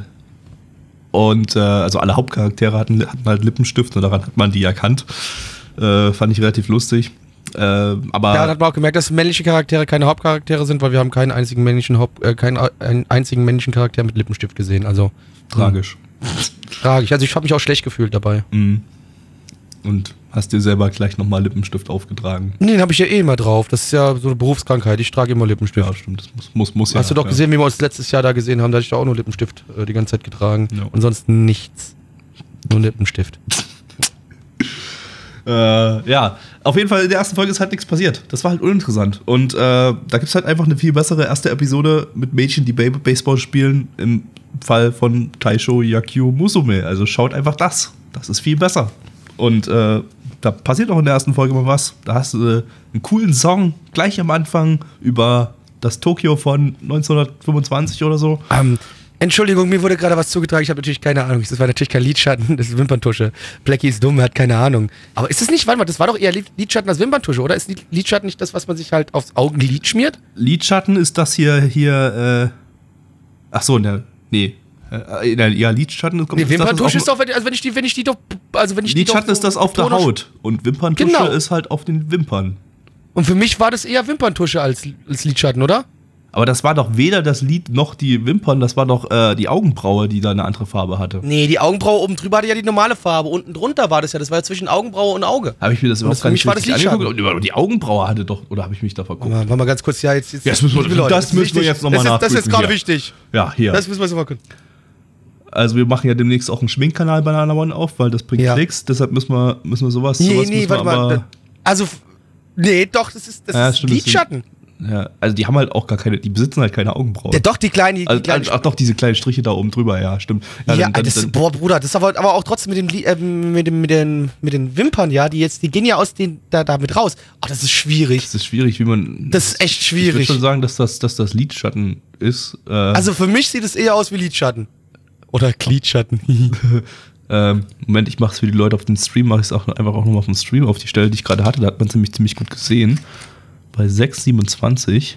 und äh, also alle Hauptcharaktere hatten, hatten halt Lippenstift und daran hat man die erkannt. Äh, fand ich relativ lustig. Äh, aber Ja, da hat man auch gemerkt, dass männliche Charaktere keine Hauptcharaktere sind, weil wir haben keinen einzigen männlichen Haupt, äh, keinen äh, einen einzigen männlichen Charakter mit Lippenstift gesehen. Also tragisch. [LAUGHS] tragisch. Also ich habe mich auch schlecht gefühlt dabei. Mhm. Und hast dir selber gleich nochmal Lippenstift aufgetragen. Nee, Den habe ich ja eh immer drauf. Das ist ja so eine Berufskrankheit. Ich trage immer Lippenstift. Ja, stimmt. Das muss, muss, muss ja. Hast du doch ja. gesehen, wie wir uns letztes Jahr da gesehen haben? Da hatte ich da auch nur Lippenstift äh, die ganze Zeit getragen. Ja. Und sonst nichts. Nur Lippenstift. [LAUGHS] Äh, ja, auf jeden Fall in der ersten Folge ist halt nichts passiert. Das war halt uninteressant. Und äh, da gibt es halt einfach eine viel bessere erste Episode mit Mädchen, die Ba- Baseball spielen. Im Fall von Taisho Yakyu Musume. Also schaut einfach das. Das ist viel besser. Und äh, da passiert auch in der ersten Folge mal was. Da hast du äh, einen coolen Song gleich am Anfang über das Tokio von 1925 oder so. Ähm, Entschuldigung, mir wurde gerade was zugetragen. Ich habe natürlich keine Ahnung. Das war natürlich kein Lidschatten. Das ist Wimperntusche. Blackie ist dumm, er hat keine Ahnung. Aber ist es nicht, warte mal, das war doch eher Lid- Lidschatten als Wimperntusche, oder? Ist Lid- Lidschatten nicht das, was man sich halt aufs Augenlid schmiert? Lidschatten ist das hier, hier, äh, ach so, ne, nee. Äh, äh, ja, Lidschatten kommt Nee, ist das, Wimperntusche das ist doch, wenn, also wenn ich die, wenn ich die doch, also wenn ich die Lidschatten doch ist das auf der Haut und Wimperntusche Genau. ist halt auf den Wimpern. Und für mich war das eher Wimperntusche als, als Lidschatten, oder? Aber das war doch weder das Lid noch die Wimpern, das war doch äh, die Augenbraue, die da eine andere Farbe hatte. Nee, die Augenbraue oben drüber hatte ja die normale Farbe. Unten drunter war das ja. Das war ja zwischen Augenbraue und Auge. Habe ich mir das überhaupt gar nicht war das richtig angeguckt? Aber Die Augenbraue hatte doch, oder habe ich mich da verguckt? Warte mal, mal ganz kurz, ja, jetzt. jetzt das müssen wir- Leute, das müssen wir jetzt noch mal das ist, gerade wichtig. Ja, hier. Das müssen wir so mal gucken. also wir machen ja demnächst auch einen Schminkkanal bei Nana One auf, weil das bringt Ja. Klicks, deshalb müssen wir, müssen wir sowas, Nee, sowas nee, warte mal. Also, nee, doch, das ist, das Ja, ist stimmt, Lidschatten. Ja, also die haben halt auch gar keine, die besitzen halt keine Augenbrauen. Ja, doch, die kleinen, die, die Also, kleinen. ach doch, diese kleinen Striche da oben drüber, ja, stimmt. Ja, Ja, dann- dann- das, dann- boah, Bruder, das ist aber, aber auch trotzdem mit den, Li- äh, mit, den, mit, den, mit den Wimpern, ja, die jetzt, die gehen ja aus den, da, da mit raus. Oh, das ist schwierig. das ist schwierig, wie man. Das ist echt Ich würde schwierig. schon sagen, dass das, dass das Lidschatten ist. Äh, Also für mich sieht es eher aus wie Lidschatten. Oder Glidschatten. [LAUGHS] ähm, Moment, ich mache es für die Leute auf dem Stream, mache ich es auch einfach auch nochmal auf dem Stream auf die Stelle, die ich gerade hatte. Da hat man ziemlich, ziemlich gut gesehen. Bei 6,27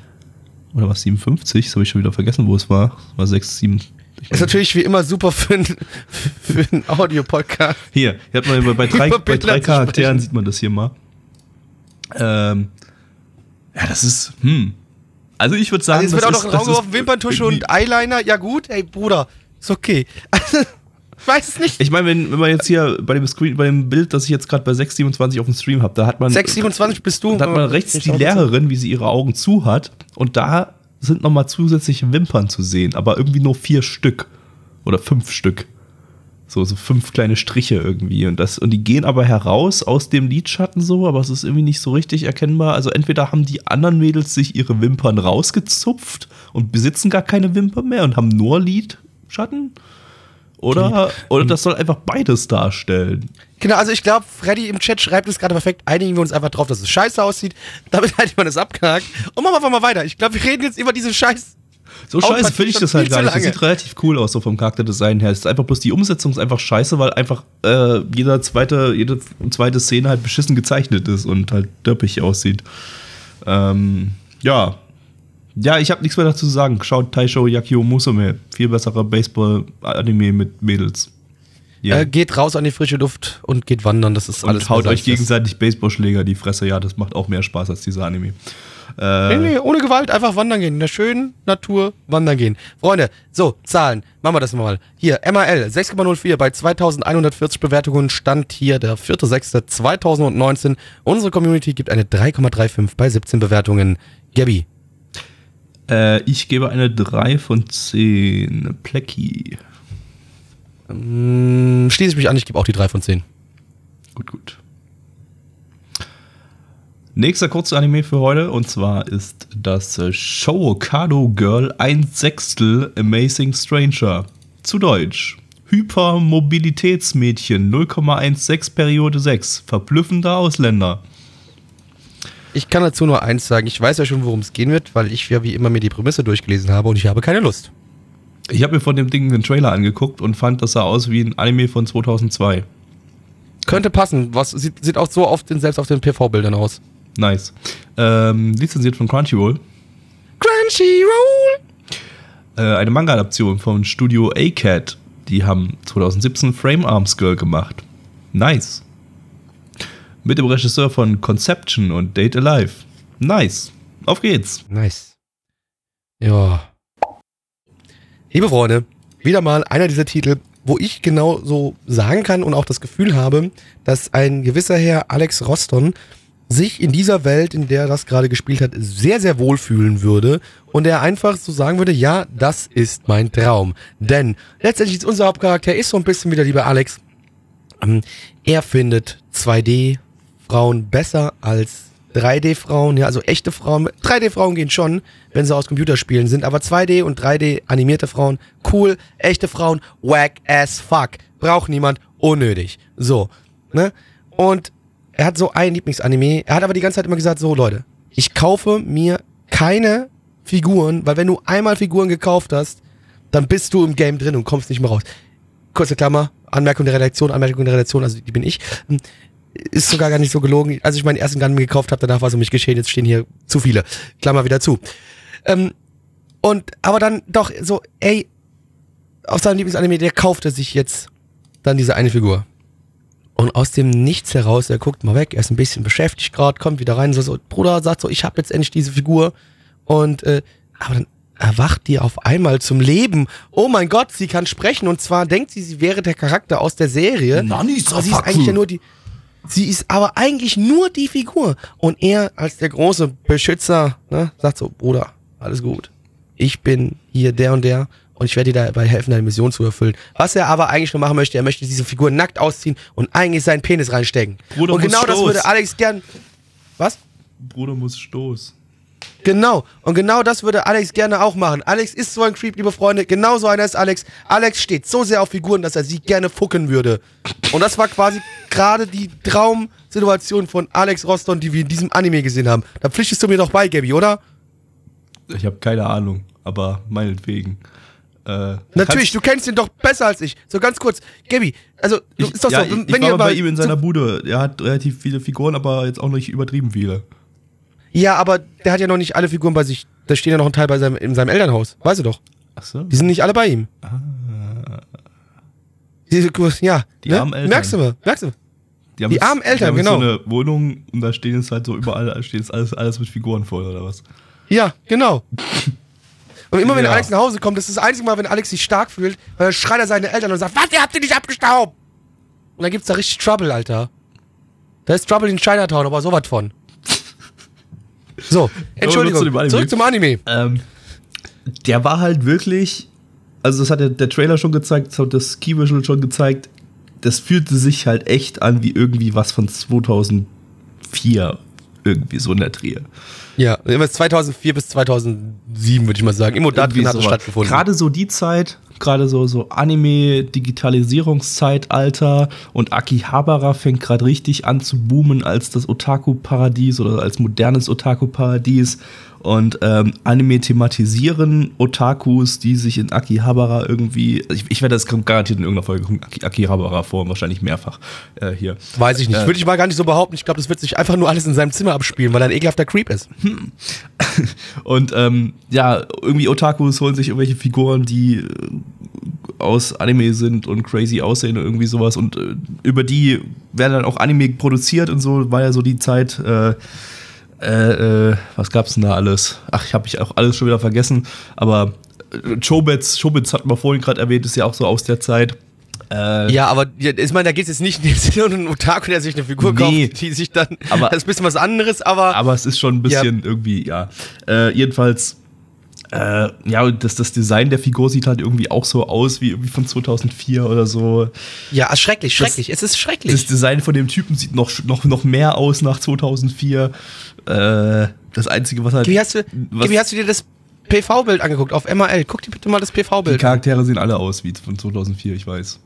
oder was 57, das habe ich schon wieder vergessen, wo es war. War 6, 7. ich ist natürlich wie immer super für einen [LAUGHS] für einen Audio-Podcast. Hier, hier hat man bei, bei, drei, [LAUGHS] bei drei Charakteren sieht man das hier mal. Ähm, ja, das ist, hm. Also ich würde sagen, Also jetzt wird auch noch ein Raum geworfen, Wimperntusche und Eyeliner. Ja gut, ey Bruder, ist okay. [LAUGHS] Ich weiß es nicht. Ich meine, wenn, wenn man jetzt hier bei dem Screen, bei dem Bild, das ich jetzt gerade bei 627 auf dem Stream habe, da hat man 627 bist du. da hat man rechts die Lehrerin, wie sie ihre Augen zu hat und da sind nochmal zusätzliche Wimpern zu sehen, aber irgendwie nur vier Stück oder fünf Stück. So, so fünf kleine Striche irgendwie. Und, das, und die gehen aber heraus aus dem Lidschatten so, aber es ist irgendwie nicht so richtig erkennbar. Also entweder haben die anderen Mädels sich ihre Wimpern rausgezupft und besitzen gar keine Wimpern mehr und haben nur Lidschatten. Oder, oder das soll einfach beides darstellen. Genau, also ich glaube, Freddy im Chat schreibt es gerade perfekt. Einigen wir uns einfach drauf, dass es scheiße aussieht. Damit [LAUGHS] hat jemand das abgehakt. Und machen wir einfach mal weiter. Ich glaube, wir reden jetzt über diese Scheiß. So scheiße finde ich das halt gar nicht. Das sieht relativ cool aus, so vom Charakterdesign her. Es ist einfach bloß die Umsetzung ist einfach scheiße, weil einfach äh, jeder zweite, jede zweite Szene halt beschissen gezeichnet ist und halt dörpig aussieht. Ähm, ja. Ja, ich habe nichts mehr dazu zu sagen. Schaut Taisho Yakio Musume. Viel besserer Baseball-Anime mit Mädels. Ja. Äh, geht raus an die frische Luft und geht wandern. Das ist und alles. haut euch gegenseitig Baseballschläger die Fresse. Ja, das macht auch mehr Spaß als dieser Anime. Nee, nee, ohne Gewalt, einfach wandern gehen. In der schönen Natur wandern gehen. Freunde, so, Zahlen. Machen wir das mal. Hier, MRL 6,04 bei 2140 Bewertungen. Stand hier der 4.6.2019. Unsere Community gibt eine 3,35 bei 17 Bewertungen. Gabby, Äh, ich gebe eine 3 von 10. Plecki. mm, schließe ich mich an, ich gebe auch die 3 von 10. Gut, gut. Nächster kurzer Anime für heute und zwar ist das äh, Showokado Girl 1 Sechstel Amazing Stranger. Zu Deutsch. Hypermobilitätsmädchen 0,16 Periode 6. Verblüffender Ausländer. Ich kann dazu nur eins sagen. Ich weiß ja schon, worum es gehen wird, weil ich ja wie immer mir die Prämisse durchgelesen habe und ich habe keine Lust. Ich habe mir von dem Ding den Trailer angeguckt und fand, das sah aus wie ein Anime von 2002. Könnte passen. Was sieht, sieht auch so auf den, selbst auf den PV-Bildern aus. Nice. Ähm, lizenziert von Crunchyroll. Crunchyroll! Äh, eine Manga-Adaption von Studio A-Cat. Die haben 2017 Frame Arms Girl gemacht. Nice. Mit dem Regisseur von Conception und Date Alive. Nice. Auf geht's. Nice. Ja. Liebe Freunde, wieder mal einer dieser Titel, wo ich genau so sagen kann und auch das Gefühl habe, dass ein gewisser Herr Alex Roston sich in dieser Welt, in der er das gerade gespielt hat, sehr, sehr wohlfühlen würde und er einfach so sagen würde, ja, das ist mein Traum. Denn letztendlich ist unser Hauptcharakter ist so ein bisschen wieder lieber Alex. Ähm, er findet 2D-Frauen besser als 3D-Frauen, ja, also echte Frauen. 3D-Frauen gehen schon, wenn sie aus Computerspielen sind, aber 2D und 3D animierte Frauen, cool, echte Frauen, whack as fuck. Braucht niemand, unnötig. So, ne? Und er hat so ein Lieblingsanime, er hat aber die ganze Zeit immer gesagt, so Leute, ich kaufe mir keine Figuren, weil wenn du einmal Figuren gekauft hast, dann bist du im Game drin und kommst nicht mehr raus. Kurze Klammer, Anmerkung der Redaktion, Anmerkung der Redaktion, also die bin ich. Ist sogar gar nicht so gelogen. Als ich meinen ersten Gun gekauft habe, danach war es um mich geschehen, jetzt stehen hier zu viele. Klammer wieder zu. Ähm, und, aber dann doch so, ey, aus seinem Lieblingsanime, der kaufte sich jetzt dann diese eine Figur. Und aus dem Nichts heraus, er guckt mal weg, er ist ein bisschen beschäftigt gerade, kommt wieder rein, so, so Bruder sagt so, ich habe jetzt endlich diese Figur. Und, äh, aber dann erwacht die auf einmal zum Leben. Oh mein Gott, sie kann sprechen und zwar denkt sie, sie wäre der Charakter aus der Serie. Nani aber sie ist eigentlich ja nur die, sie ist aber eigentlich nur die Figur. Und er als der große Beschützer, ne, sagt so, Bruder, alles gut. Ich bin hier der und der und ich werde dir dabei helfen, deine Mission zu erfüllen. Was er aber eigentlich nur machen möchte, er möchte diese Figur nackt ausziehen und eigentlich seinen Penis reinstecken. Bruder und muss genau das Stoß. würde Alex gern. Was? Bruder muss Stoß. Genau. Und genau das würde Alex gerne auch machen. Alex ist so ein Creep, liebe Freunde. Genau so einer ist Alex. Alex steht so sehr auf Figuren, dass er sie gerne fucken würde. Und das war quasi gerade die Traumsituation von Alex Roston, die wir in diesem Anime gesehen haben. Da pflichtest du mir doch bei, Gabby, oder? Ich habe keine Ahnung, aber meinetwegen. Äh, Natürlich, du kennst ihn doch besser als ich. So ganz kurz, Gabby, also du, Ich, ist doch ja, so, ich, ich war mal bei ihm in seiner Bude. Er hat relativ viele Figuren, aber jetzt auch nicht übertrieben viele. Ja, aber der hat ja noch nicht alle Figuren bei sich. Da steht ja noch ein Teil bei seinem, in seinem Elternhaus. Weißt du doch. Ach so. Die sind nicht alle bei ihm. Diese Kurs, ja. Die ne? armen Eltern. Merkst du mal, merkst du. Die, haben Die jetzt- armen Eltern, die haben jetzt genau. so eine Wohnung und da stehen jetzt halt so überall steht jetzt alles, alles mit Figuren voll oder was? Ja, genau. [LAUGHS] Und immer wenn Ja. Alex nach Hause kommt, das ist das einzige Mal, wenn Alex sich stark fühlt, weil dann schreit er seine Eltern und sagt, was, ihr habt ihn nicht abgestaubt? Und dann gibt's da richtig Trouble, Alter. Da ist Trouble in Chinatown, aber sowas von. So, Entschuldigung, zu zurück zum Anime. Ähm, der war halt wirklich, also das hat der, der Trailer schon gezeigt, das hat das Key Visual schon gezeigt, das fühlte sich halt echt an wie irgendwie was von 2004, irgendwie so in der Dreh. Ja, immer 2004 bis 2007, würde ich mal sagen. Im Modat Irgendwie hat es sowas. stattgefunden. Gerade so die Zeit, gerade so, so Anime-Digitalisierungszeitalter und Akihabara fängt gerade richtig an zu boomen als das Otaku-Paradies oder als modernes Otaku-Paradies. Und ähm, Anime thematisieren Otakus, die sich in Akihabara irgendwie. Ich, ich werde das garantiert in irgendeiner Folge kommt Aki, Akihabara vor, wahrscheinlich mehrfach äh, hier. Weiß ich nicht. Äh, Würde ich mal gar nicht so behaupten. Ich glaube, das wird sich einfach nur alles in seinem Zimmer abspielen, weil er ein ekelhafter Creep ist. [LAUGHS] Und ähm, ja, irgendwie Otakus holen sich irgendwelche Figuren, die äh, aus Anime sind und crazy aussehen und irgendwie sowas. Und äh, über die werden dann auch Anime produziert und so, war ja so die Zeit, äh, Äh, äh, was gab's denn da alles? Ach, ich habe mich auch alles schon wieder vergessen. Aber äh, Chobits, Chobits hatten wir vorhin gerade erwähnt, ist ja auch so aus der Zeit. Äh, ja, aber ich meine, da geht es jetzt nicht [LAUGHS] um einen Otaku, der sich eine Figur Nee. kauft, die sich dann. Aber- das ist ein bisschen was anderes, aber. aber es ist schon ein bisschen irgendwie, ja. Äh, jedenfalls, äh, ja, das, das Design der Figur sieht halt irgendwie auch so aus wie irgendwie von 2004 oder so. ja, schrecklich, schrecklich. es ist schrecklich. Das Design von dem Typen sieht noch, noch, noch mehr aus nach 2004. Äh, das Einzige, was halt. wie, hast du, was, wie hast du dir das PV-Bild angeguckt auf MRL? Guck dir bitte mal das die PV-Bild an. Charaktere sehen alle aus wie von 2004, ich weiß.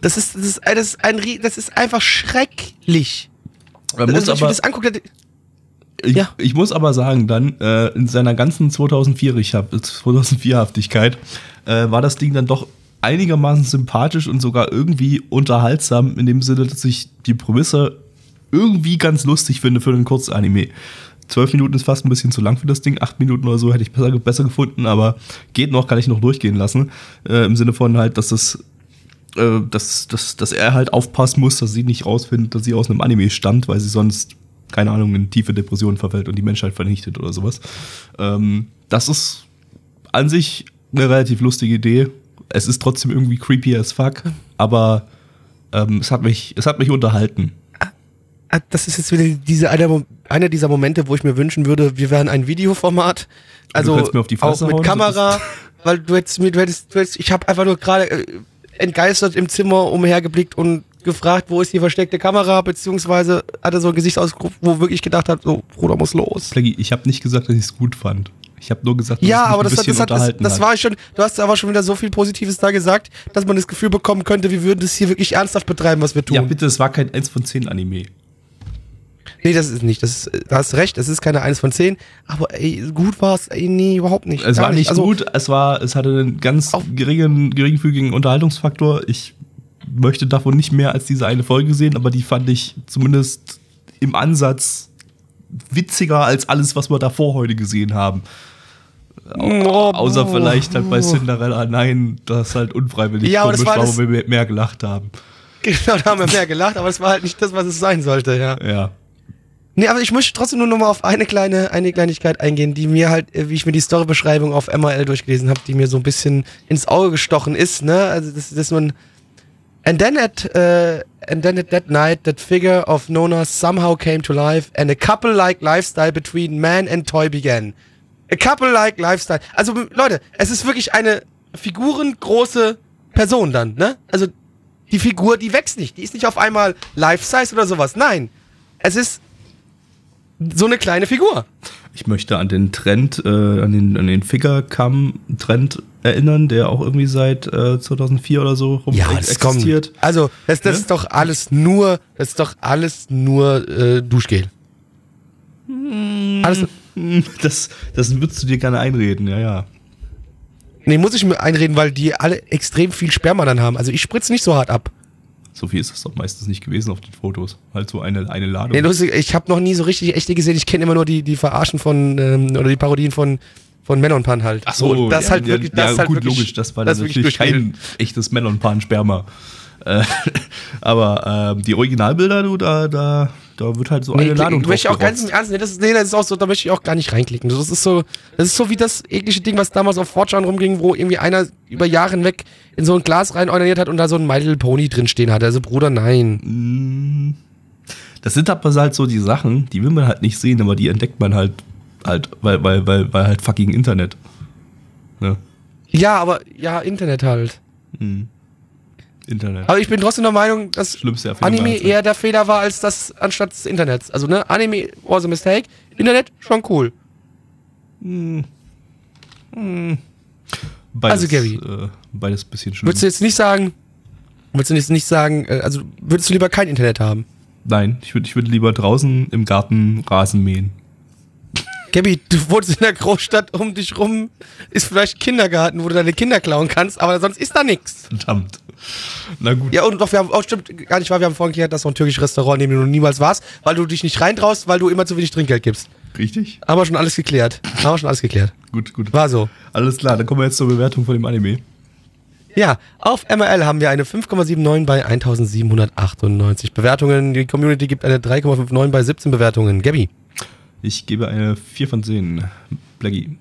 Das ist, das, ist, das, ist ein, das ist einfach schrecklich. Man muss Also, ich mir aber, das angucke, da- ich, ja. ich muss aber sagen, dann äh, in seiner ganzen 2004 ich hab- 2004-Haftigkeit äh, war das Ding dann doch einigermaßen sympathisch und sogar irgendwie unterhaltsam, in dem Sinne, dass ich die Prämisse irgendwie ganz lustig finde für einen Kurzanime. Zwölf Minuten ist fast ein bisschen zu lang für das Ding, acht Minuten oder so hätte ich besser, besser gefunden, aber geht noch, kann ich noch durchgehen lassen. Äh, Im Sinne von halt, dass das äh, dass, dass, dass er halt aufpassen muss, dass sie nicht rausfindet, dass sie aus einem Anime stammt, weil sie sonst, keine Ahnung, in tiefe Depressionen verfällt und die Menschheit vernichtet oder sowas. Ähm, das ist an sich eine relativ lustige Idee. Es ist trotzdem irgendwie creepy as fuck, aber ähm, es, hat mich, es hat mich unterhalten. Ah, Das ist jetzt wieder diese einer, einer dieser Momente, wo ich mir wünschen würde, wir wären ein Videoformat. Also kannst mir auf die auch mit hauen, Kamera, [LAUGHS] weil du hättest mir, du hättest, du hättest ich habe einfach nur gerade äh, entgeistert im Zimmer umhergeblickt und gefragt, wo ist die versteckte Kamera, beziehungsweise hatte so einen Gesichtsausdruck, wo wirklich gedacht hat, so Bruder muss los. Plaggy, ich habe nicht gesagt, dass ich es gut fand. Ich habe nur gesagt, dass Ja, aber das, hat- das, hat, das, das hat. war schon, du hast aber schon wieder so viel Positives da gesagt, dass man das Gefühl bekommen könnte, wir würden das hier wirklich ernsthaft betreiben, was wir tun. ja, bitte, es war kein 1 von 10 Anime. Nee, das ist nicht. Das ist, da hast recht, es ist keine 1 von 10. Aber ey, gut war es, nee, überhaupt nicht. Es war nicht Also, gut, es war, es hatte einen ganz geringen, geringfügigen Unterhaltungsfaktor. Ich möchte davon nicht mehr als diese eine Folge sehen, aber die fand ich zumindest im Ansatz witziger als alles, was wir davor heute gesehen haben. Oh, Außer vielleicht halt bei Cinderella, nein, das halt unfreiwillig Ja, komisch war das- wo wir mehr- mehr gelacht haben. [LAUGHS] Genau, da haben wir mehr gelacht, aber es war halt nicht das, was es sein sollte, ja. Ja. Nee, aber ich möchte trotzdem nur noch mal auf eine kleine, eine Kleinigkeit eingehen, die mir halt, äh, wie ich mir die Storybeschreibung auf MRL durchgelesen habe, die mir so ein bisschen ins Auge gestochen ist, ne? Also, das, das man. And then at, uh, and then at that night, that figure of Nona somehow came to life and a couple-like lifestyle between man and toy began. A couple-like lifestyle. Also, Leute, es ist wirklich eine figurengroße Person dann, ne? Also, die Figur, die wächst nicht. Die ist nicht auf einmal Life-Size oder sowas. Nein. Es ist so eine kleine Figur. Ich möchte an den Trend, äh, an den, an den Figure-Cam-Trend erinnern, der auch irgendwie seit äh, 2004 oder so rum existiert. Kommt. Also, das, das Ne? ist doch alles nur, das ist doch alles nur äh, Duschgel. Alles, Hm, [LAUGHS] Das, das würdest du dir gerne einreden, ja, ja. nee, muss ich mir einreden, weil die alle extrem viel Sperma dann haben. Also ich spritze nicht so hart ab. So viel ist das doch meistens nicht gewesen auf den Fotos. Halt so eine, eine Ladung. Nee, lustig, ich habe noch nie so richtig echte gesehen. Ich kenne immer nur die, die Verarschen von, ähm, oder die Parodien von, von Melon Pan halt. Ach so, Und das ja, halt wirklich, das ja, ist halt gut, wirklich, logisch, das war das natürlich kein echtes Melonpan-Sperma. Äh, [LAUGHS] aber ähm, die Originalbilder, du, da, da, da wird halt so Nee, eine Ladung ich möchte auch ganz im. Ernst, nee, das ist, nee, das ist auch so, da möchte ich auch gar nicht reinklicken. Das ist so, das ist so wie das eklige Ding, was damals auf Fortran rumging, wo irgendwie einer über Jahre hinweg in so ein Glas rein ordiniert hat und da so ein My Little Pony drinstehen hatte. Also Bruder, nein. Mm. Das sind aber halt so die Sachen, die will man halt nicht sehen, aber die entdeckt man halt, halt, weil, weil, weil, weil halt fucking Internet. Ne? Ja, aber ja, Internet halt. Internet. Aber ich bin trotzdem der Meinung, dass Anime eher der Fehler war als das anstatt des Internets. Also ne, Anime was a mistake, Internet schon cool. Beides, Also, Gary. Äh, beides ein bisschen schlimm. Würdest du jetzt nicht sagen, würdest du jetzt nicht sagen, äh, also würdest du lieber kein Internet haben? Nein, ich würde ich würd lieber draußen im Garten Rasen mähen. Gabi, du wohnst in der Großstadt, um dich rum ist vielleicht ein Kindergarten, wo du deine Kinder klauen kannst, aber sonst ist da nichts. Verdammt. Na gut. Ja, und doch, wir haben, oh, stimmt, gar nicht wahr, wir haben vorhin gehört, dass so ein türkisches Restaurant, in dem du niemals warst, weil du dich nicht reintraust, weil du immer zu wenig Trinkgeld gibst. Richtig? Haben wir schon alles geklärt. Haben wir schon alles geklärt. Gut, gut. War so. Alles klar, dann kommen wir jetzt zur Bewertung von dem Anime. Ja, auf MRL haben wir eine 5,79 bei 1798 Bewertungen. Die Community gibt eine 3,59 bei 17 Bewertungen. Gabi. Ich gebe eine 4 von 10. Blackie.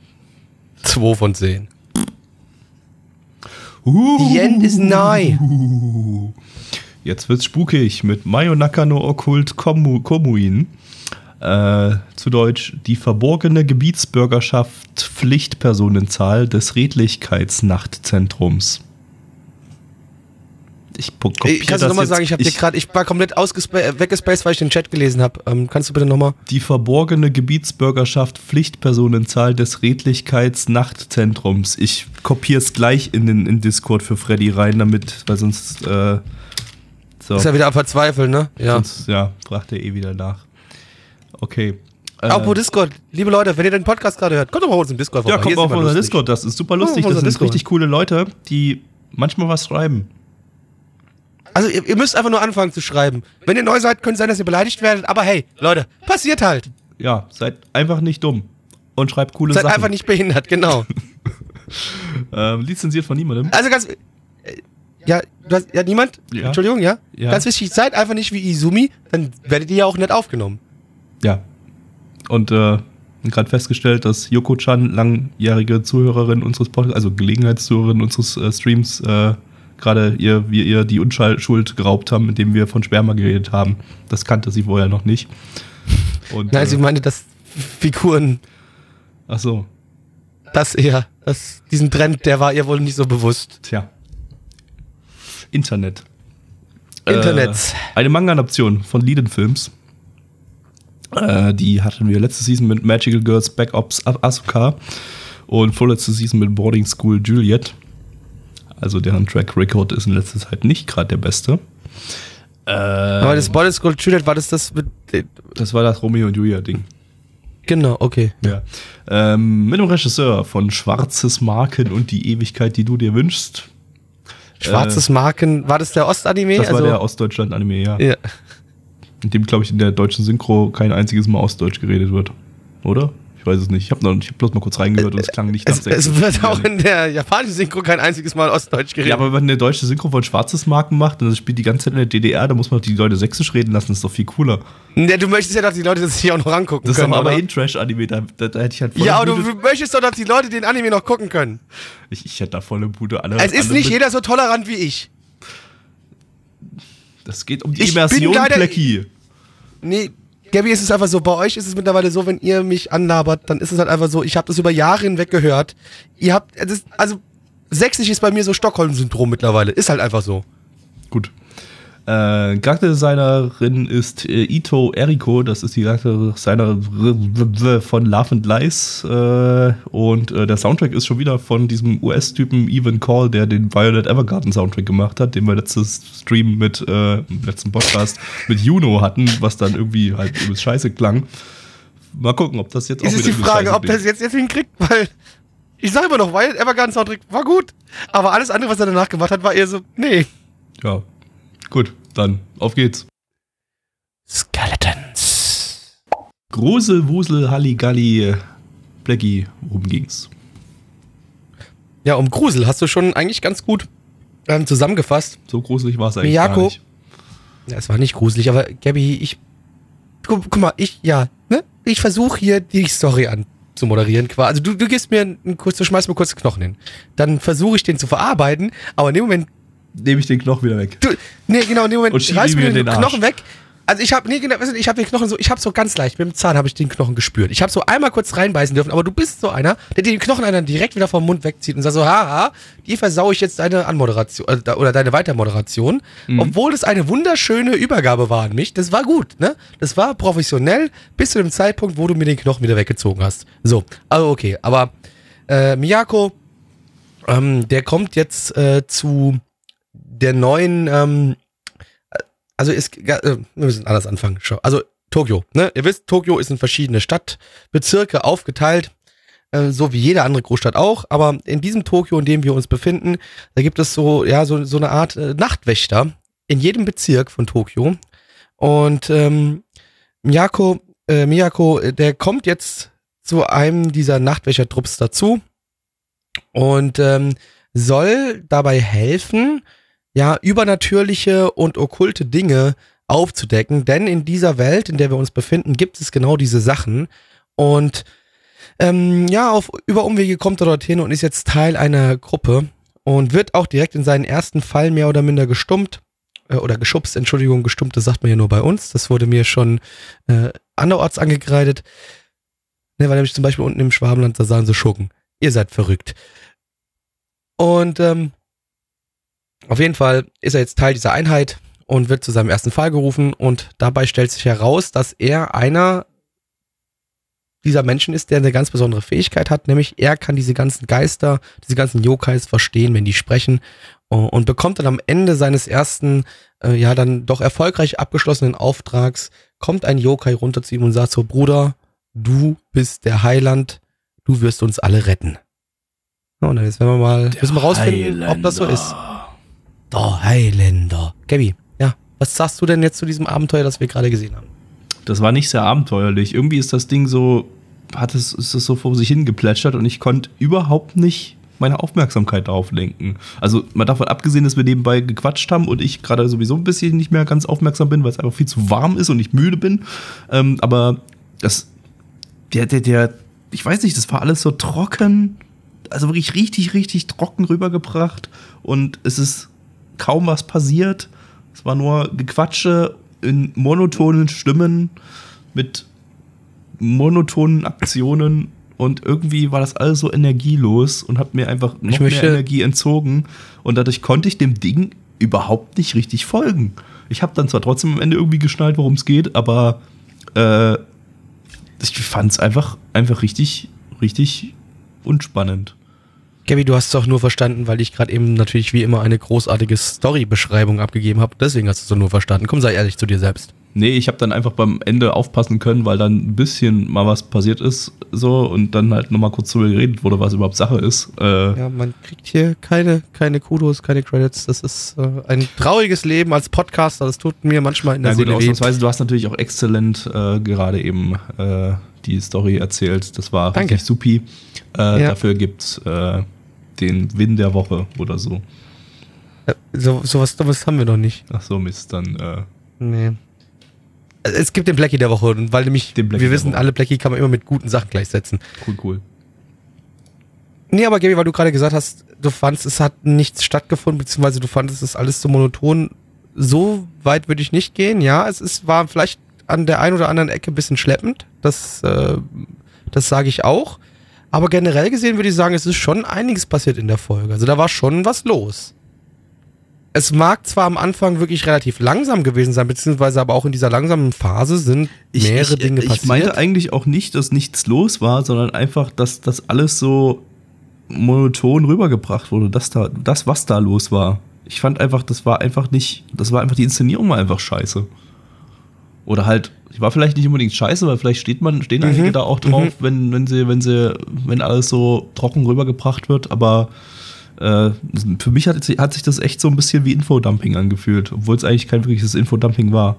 2 von 10. Uh, The end is nigh. Jetzt wird's spukig mit Mayonaka no Okkult Komu Komuin. Äh, zu Deutsch die verborgene Gebietsbürgerschaft Pflichtpersonenzahl des Redlichkeitsnachtzentrums. Ich po- kopier Kannst du nochmal sagen, ich habe dir gerade, ich war komplett äh, weggespaced, weil ich den Chat gelesen habe. Ähm, kannst du bitte nochmal? Die verborgene Gebietsbürgerschaft Pflichtpersonenzahl des Redlichkeitsnachtzentrums. Ich kopiere es gleich in den in Discord für Freddy rein, damit, weil sonst, äh, so, Ist ja wieder am Verzweifeln, ne? Ja. sonst, ja, fragt er eh wieder nach. Okay. Äh, Apropos Discord, liebe Leute, wenn ihr den Podcast gerade hört, kommt doch mal uns im Discord ja, vorbei. kommt Hier auf ist immer unser lustig. Discord, das ist super lustig. Das sind Discord. richtig coole Leute, die manchmal was schreiben. Also ihr, ihr müsst einfach nur anfangen zu schreiben. Wenn ihr neu seid, könnte es sein, dass ihr beleidigt werdet, aber hey, Leute, passiert halt. Ja, seid einfach nicht dumm. Und schreibt coole Seid Sachen. einfach nicht behindert, genau. [LAUGHS] ähm, lizenziert von niemandem. Also ganz. äh, Ja, hast, ja, niemand? Ja. Entschuldigung, ja? Ja. Ganz wichtig, seid einfach nicht wie Izumi, dann werdet ihr ja auch nicht aufgenommen. Ja. Und äh, gerade festgestellt, dass Yoko-chan, langjährige Zuhörerin unseres Podcasts, also Gelegenheitszuhörerin unseres äh, Streams, äh, gerade ihr, wir ihr die Unschuld geraubt haben, indem wir von Sperma geredet haben. Das kannte sie vorher noch nicht. Und, Nein, sie äh, meinte, dass Figuren, ach so, das eher, das, diesen Trend, der war ihr wohl nicht so bewusst. tja. Internet. Internet. Äh, eine Manga-Adaption von Leiden Films. Äh, die hatten wir letzte Season mit Magical Girls Back Ops Asuka und vorletzte Season mit Boarding School Juliet. Also deren Track Record ist in letzter Zeit nicht gerade der beste. Äh, Aber das Body School Juliet, war das das mit. das war das Romeo und Julia Ding. Genau, okay. Ja. Ähm, mit dem Regisseur von Schwarzes Marken und die Ewigkeit, die du dir wünschst. Schwarzes Marken, war das der Ostanime? Das also, war der Ostdeutschland-Anime, ja. ja. In dem, glaube ich, in der deutschen Synchro kein einziges Mal Ostdeutsch geredet wird. Oder? Ich weiß es nicht. Ich habe hab bloß mal kurz reingehört und es klang nicht Es, nach es wird auch in der japanischen Synchro kein einziges Mal Ostdeutsch geredet. Ja, aber wenn eine deutsche Synchro von Schwarzes Marken macht und das spielt die ganze Zeit in der DDR, dann muss man die Leute sächsisch reden lassen. Das ist doch viel cooler. Ja, du möchtest ja, dass die Leute das hier auch noch angucken Das ist können. doch aber oder? in Trash-Anime. Da, da, da hätte ich halt voll ja, aber du möchtest doch, dass die Leute den Anime noch gucken können. ich, ich hätte da volle Bude. Alle, Es ist alle nicht jeder so tolerant wie ich. Das geht um die Ich Immersion, Blackie. Nee, Gabby, ist es einfach so, bei euch ist es mittlerweile so, wenn ihr mich anlabert, dann ist es halt einfach so, ich habe das über Jahre hinweg gehört. Ihr habt, ist, also, sächsisch ist bei mir so Stockholm-Syndrom mittlerweile. Ist halt einfach so. Gut. Äh, Charakterdesignerin ist äh, Ito Eriko, das ist die Charakterdesignerin von Love and Lies. Äh, und äh, der Soundtrack ist schon wieder von diesem US-Typen Evan Call, der den Violet Evergarden Soundtrack gemacht hat, den wir letztes Stream mit, äh, letzten Podcast mit Juno hatten, was dann irgendwie halt übelst scheiße klang. Mal gucken, ob das jetzt auch Ist es wieder die übelst Frage, ob das jetzt, jetzt hinkriegt, weil ich sage immer noch, weil Evergarden Soundtrack war gut, aber alles andere, was er danach gemacht hat, war eher so, nee. Ja, gut, dann auf geht's. Skeletons. Grusel, Wusel, Halligalli, Blackie, worum ging's? Ja, um Grusel hast du schon eigentlich ganz gut ähm, zusammengefasst. So gruselig war es eigentlich gar Miyako. nicht. Ja, es war nicht gruselig, aber Gabby, ich. Guck, guck mal, ich, ja, ne? Ich versuche hier die Story an zu moderieren. quasi. Also du, du gibst mir einen kurz, du schmeißt mir kurz Knochen hin. Dann versuche ich den zu verarbeiten, aber in dem Moment. Nehme ich den Knochen wieder weg. Du, nee, genau, in dem Moment Und reißt mir den, den. Knochen weg. Also ich habe nee, genau, ich habe den Knochen so, ich habe so ganz leicht mit dem Zahn habe ich den Knochen gespürt. Ich habe so einmal kurz reinbeißen dürfen, aber du bist so einer, der den Knochen dann direkt wieder vom Mund wegzieht und sagt so, haha, die versau ich jetzt deine Anmoderation äh, oder deine Weitermoderation, Mhm. obwohl es eine wunderschöne Übergabe war an mich. Das war gut, ne? Das war professionell bis zu dem Zeitpunkt, wo du mir den Knochen wieder weggezogen hast. So, also okay, aber äh, Miyako, ähm, der kommt jetzt äh, zu der neuen, ähm, also ist, äh, wir müssen anders anfangen. Also Tokio, ne? Ihr wisst, Tokio ist in verschiedene Stadtbezirke aufgeteilt, äh, so wie jede andere Großstadt auch. Aber in diesem Tokio, in dem wir uns befinden, da gibt es so, ja, so, so eine Art äh, Nachtwächter in jedem Bezirk von Tokio. Und ähm, Miyako, äh, Miyako, äh, der kommt jetzt zu einem dieser Nachtwächtertrupps dazu und ähm, soll dabei helfen, ja, übernatürliche und okkulte Dinge aufzudecken. Denn in dieser Welt, in der wir uns befinden, gibt es genau diese Sachen. Und ähm, ja, auf über Umwege kommt er dorthin und ist jetzt Teil einer Gruppe und wird auch direkt in seinen ersten Fall mehr oder minder gestummt äh, oder geschubst, Entschuldigung, gestummt, das sagt man ja nur bei uns. Das wurde mir schon äh, anderorts angekreidet. Ne, weil nämlich zum Beispiel unten im Schwabenland, da sagen sie Schurken. Ihr seid verrückt. Und ähm, auf jeden Fall ist er jetzt Teil dieser Einheit und wird zu seinem ersten Fall gerufen und dabei stellt sich heraus, dass er einer dieser Menschen ist, der eine ganz besondere Fähigkeit hat, nämlich er kann diese ganzen Geister, diese ganzen Yokais verstehen, wenn die sprechen und bekommt dann am Ende seines ersten, äh, ja dann doch erfolgreich abgeschlossenen Auftrags, kommt ein Yokai runter zu ihm und sagt so, Bruder, du bist der Heiland, du wirst uns alle retten. Und dann jetzt werden wir mal, müssen wir rausfinden, Highlander. ob das so ist. Der Highlander. Gabby, ja, was sagst du denn jetzt zu diesem Abenteuer, das wir gerade gesehen haben? Das war nicht sehr abenteuerlich. Irgendwie ist das Ding so hat es, ist es so vor sich hingeplätschert und ich konnte überhaupt nicht meine Aufmerksamkeit darauf lenken. Also mal davon abgesehen, dass wir nebenbei gequatscht haben und ich gerade sowieso ein bisschen nicht mehr ganz aufmerksam bin, weil es einfach viel zu warm ist und ich müde bin. Ähm, aber das, der, der, der, ich weiß nicht, das war alles so trocken, also wirklich richtig, richtig trocken rübergebracht und es ist kaum was passiert. Es war nur Gequatsche in monotonen Stimmen mit monotonen Aktionen und irgendwie war das alles so energielos und hat mir einfach noch mehr Energie entzogen und dadurch konnte ich dem Ding überhaupt nicht richtig folgen. Ich habe dann zwar trotzdem am Ende irgendwie geschnallt, worum es geht, aber äh, ich fand es einfach, einfach richtig, richtig unspannend. Gabby, du hast es auch nur verstanden, weil ich gerade eben natürlich wie immer eine großartige Story-Beschreibung abgegeben habe. Deswegen hast du es nur verstanden. Komm, sei ehrlich zu dir selbst. Nee, ich habe dann einfach beim Ende aufpassen können, weil dann ein bisschen mal was passiert ist so und dann halt nochmal kurz darüber geredet wurde, was überhaupt Sache ist. Äh ja, man kriegt hier keine, keine Kudos, keine Credits. Das ist äh, ein trauriges Leben als Podcaster. Das tut mir manchmal in der ja, Seele gut, weh. Ausnahmsweise, du hast natürlich auch exzellent äh, gerade eben äh, die Story erzählt. Das war Danke. richtig supi. Äh, ja. Dafür gibt's äh, den Win der Woche oder so. So, sowas Dummes haben wir noch nicht. Ach so, Mist, dann. Äh, nee. Es gibt den Blackie der Woche, weil nämlich, wir wissen, alle Blackie kann man immer mit guten Sachen gleichsetzen. Cool, cool. Nee, aber Gaby, weil du gerade gesagt hast, du fandest, es hat nichts stattgefunden, beziehungsweise du fandest es alles so monoton. So weit würde ich nicht gehen, ja. Es ist, war vielleicht an der einen oder anderen Ecke ein bisschen schleppend. Das, äh, das sage ich auch. Aber generell gesehen würde ich sagen, es ist schon einiges passiert in der Folge. Also da war schon was los es mag zwar am Anfang wirklich relativ langsam gewesen sein, beziehungsweise aber auch in dieser langsamen Phase sind mehrere ich, Dinge passiert. Ich meinte eigentlich auch nicht, dass nichts los war, sondern einfach, dass das alles so monoton rübergebracht wurde, dass da, das, was da los war. Ich fand einfach, das war einfach nicht, das war einfach, die Inszenierung war einfach scheiße. Oder halt, die war vielleicht nicht unbedingt scheiße, weil vielleicht steht man, stehen mhm. einige da auch drauf, mhm. wenn, wenn sie, wenn sie, wenn alles so trocken rübergebracht wird, aber äh, für mich hat, hat, sich das echt so ein bisschen wie Infodumping angefühlt, obwohl es eigentlich kein wirkliches Infodumping war.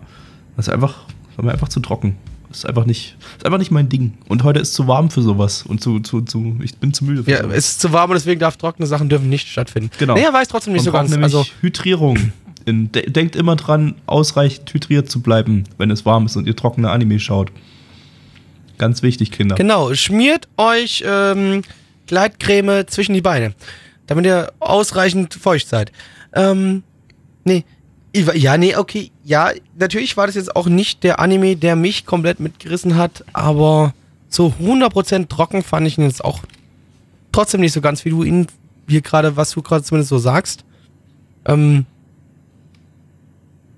Das ist einfach, war mir einfach zu trocken. Das ist einfach nicht, ist einfach nicht mein Ding. Und heute ist zu warm für sowas und zu, zu, zu ich bin zu müde für Ja, sowas. es ist zu warm und deswegen darf trockene Sachen dürfen nicht stattfinden. Genau. Naja, weiß trotzdem nicht Man so ganz. Also Hydrierung. In, de denkt immer dran, ausreichend hydriert zu bleiben, wenn es warm ist und ihr trockene Anime schaut. Ganz wichtig, Kinder. Genau, schmiert euch ähm, Gleitcreme zwischen die Beine damit ihr ausreichend feucht seid. Ähm, nee. Ja, nee, okay. Ja, natürlich war das jetzt auch nicht der Anime, der mich komplett mitgerissen hat, aber so 100% trocken fand ich ihn jetzt auch trotzdem nicht so ganz, wie du ihn hier gerade, was du gerade zumindest so sagst. Ähm,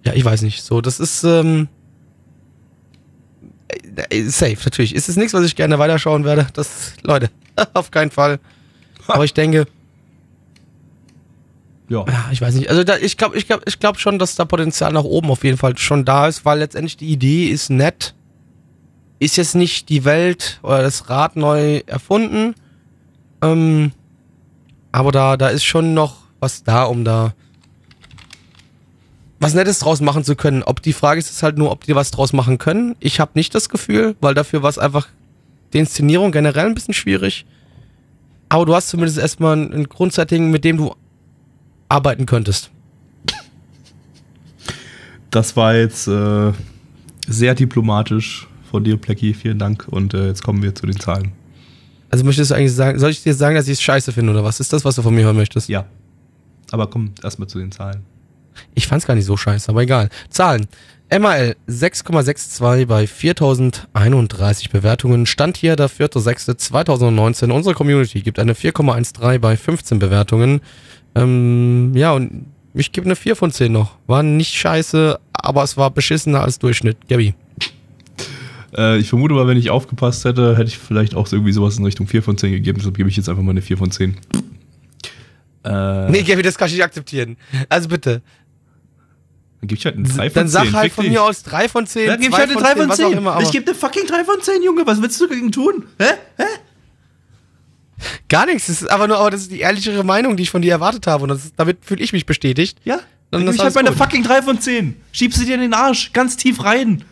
ja, ich weiß nicht. So, das ist ähm, äh, safe, natürlich. Ist es nichts, was ich gerne weiterschauen werde. Das, Leute, [LAUGHS] auf keinen Fall. Aber ich denke, ja. ja, ich weiß nicht. Also da, ich glaube ich glaub, ich glaub schon, dass da Potenzial nach oben auf jeden Fall schon da ist, weil letztendlich die Idee ist nett. Ist jetzt nicht die Welt oder das Rad neu erfunden. Ähm, aber da, da ist schon noch was da, um da was Nettes draus machen zu können. Ob die Frage ist, ist halt nur, ob die was draus machen können. Ich habe nicht das Gefühl, weil dafür war es einfach die Inszenierung generell ein bisschen schwierig. Aber du hast zumindest erstmal ein Grundsetting, mit dem du arbeiten könntest? das war jetzt äh, sehr diplomatisch von dir, Plecky. Vielen Dank. Und äh, jetzt kommen wir zu den Zahlen. Also möchtest du eigentlich sagen, soll ich dir sagen, dass ich es scheiße finde oder was? Ist das, was du von mir hören möchtest? Ja. Aber komm erstmal zu den Zahlen. Ich fand's gar nicht so scheiße, aber egal. Zahlen. MAL 6,62 bei 4031 Bewertungen. Stand hier der 4.6.2019. Unsere Community gibt eine 4,13 bei 15 Bewertungen. Ähm, ja, und ich gebe eine 4 von 10 noch. War nicht scheiße, aber es war beschissener als Durchschnitt. Gabby. Äh, ich vermute mal, wenn ich aufgepasst hätte, hätte ich vielleicht auch irgendwie sowas in Richtung 4 von 10 gegeben. Deshalb gebe ich jetzt einfach mal eine 4 von 10. Äh, nee, Gabby, das kann ich nicht akzeptieren. Also bitte. Dann gebe ich halt eine 3 von 10. Dann sag halt von mir aus 3 von 10. Dann gebe ich halt eine 3 von was auch 10. immer, aber ich gebe eine fucking 3 von 10, Junge. Was willst du dagegen tun? Hä? Hä? Gar nichts. Das ist aber nur, aber das ist die ehrlichere Meinung, die ich von dir erwartet habe. Und das ist, damit fühle ich mich bestätigt. Ja? Dann Dann ist gebe ich halt meine fucking 3 von 10. Schieb sie dir in den Arsch. Ganz tief rein.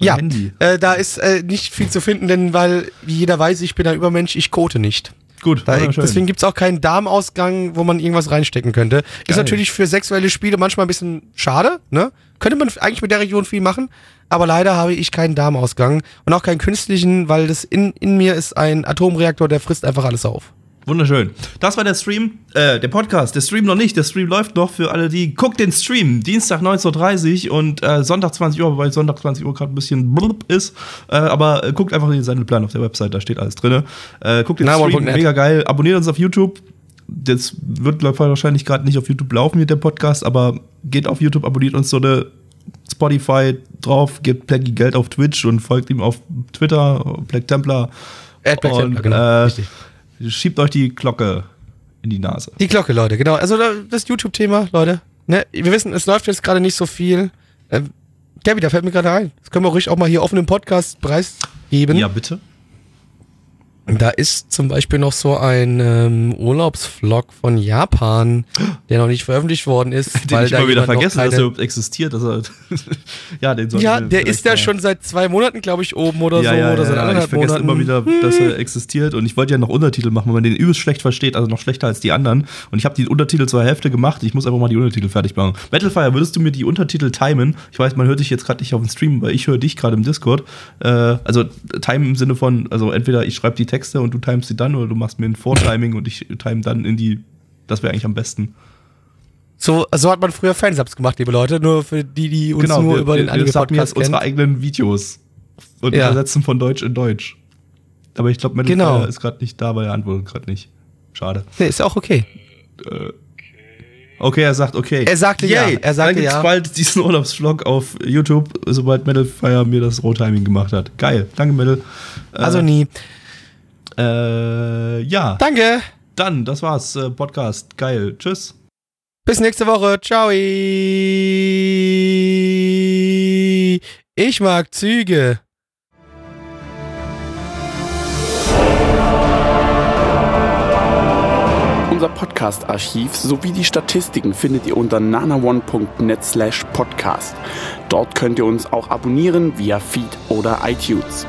Ja, Handy. äh, da ist äh, nicht viel zu finden, denn weil, wie jeder weiß, ich bin ein Übermensch, ich kote nicht. Gut, Da, deswegen gibt's auch keinen Darmausgang, wo man irgendwas reinstecken könnte. Geil. Ist natürlich für sexuelle Spiele manchmal ein bisschen schade, ne? Könnte man eigentlich mit der Region viel machen, aber leider habe ich keinen Darmausgang und auch keinen künstlichen, weil das in, in mir ist ein Atomreaktor, der frisst einfach alles auf. Wunderschön. Das war der Stream, äh, der Podcast. Der Stream noch nicht. Der Stream läuft noch für alle, die guckt den Stream. Dienstag 19.30 Uhr und äh, Sonntag 20 Uhr, wobei Sonntag 20 Uhr gerade ein bisschen blub ist. Äh, aber äh, guckt einfach in den Sendeplan auf der Website, da steht alles drin. Äh, guckt den Na, Stream, mega geil. Abonniert uns auf YouTube. Das wird glaub wahrscheinlich gerade nicht auf YouTube laufen mit dem Podcast, aber geht auf YouTube, abonniert uns so eine Spotify drauf, gebt Plaggy Geld auf Twitch und folgt ihm auf Twitter, Black Templar. Äh, Black Templar, genau, äh, richtig. Schiebt euch die Glocke in die Nase. Die Glocke, Leute, genau. Also da- das YouTube-Thema, Leute. Ne? Wir wissen, es läuft jetzt gerade nicht so viel. Äh, Gabi, da fällt mir gerade ein. Das können wir ruhig auch mal hier offen im Podcast preisgeben. Ja, bitte. Da ist zum Beispiel noch so ein ähm, Urlaubsvlog von Japan, der noch nicht veröffentlicht worden ist. [LAUGHS] Den ich da mal wieder vergessen, dass er keine- überhaupt existiert. Dass er [LAUGHS] ja, den Ja, der ist ja schon seit zwei Monaten, glaube ich, oben oder ja, so. ja, oder seit ja, ja. anderthalb Ich vergesse Monaten. immer wieder, dass er existiert. Und ich wollte ja noch Untertitel machen, weil man den übelst schlecht versteht, also noch schlechter als die anderen. Und ich habe die Untertitel zur Hälfte gemacht. Ich muss einfach mal die Untertitel fertig machen. Battlefire, würdest du mir die Untertitel timen? Ich weiß, man hört dich jetzt gerade nicht auf dem Stream, weil ich höre dich gerade im Discord. Äh, also time im Sinne von, also entweder ich schreibe die Texte und du timest sie dann oder du machst mir ein Vortiming und ich time dann in die. Das wäre eigentlich am besten. So, so hat man früher Fansubs gemacht, liebe Leute. Nur für die, die uns nur Genau, wir, über den subben Anime-Podcast jetzt unsere eigenen Videos und Ja. übersetzen von Deutsch in Deutsch. Aber ich glaube, Metal Genau. Ist gerade nicht da, weil er antwortet gerade nicht. Schade. Nee, ist ja auch okay. Okay, er sagt okay. Er sagte ja, er sagte Dann gibt's ja. bald diesen [LAUGHS] Urlaubsvlog auf YouTube, sobald Metal Fire mir das Rohtiming gemacht hat. Geil. Danke, Metal. Äh, Also nie. Äh, ja. Danke. Dann, das war's. Äh, Podcast. Geil. Tschüss. Bis nächste Woche. Ciao. Ich mag Züge. Unser Podcast-Archiv sowie die Statistiken findet ihr unter nanaone.net slash podcast. Dort könnt ihr uns auch abonnieren via Feed oder iTunes.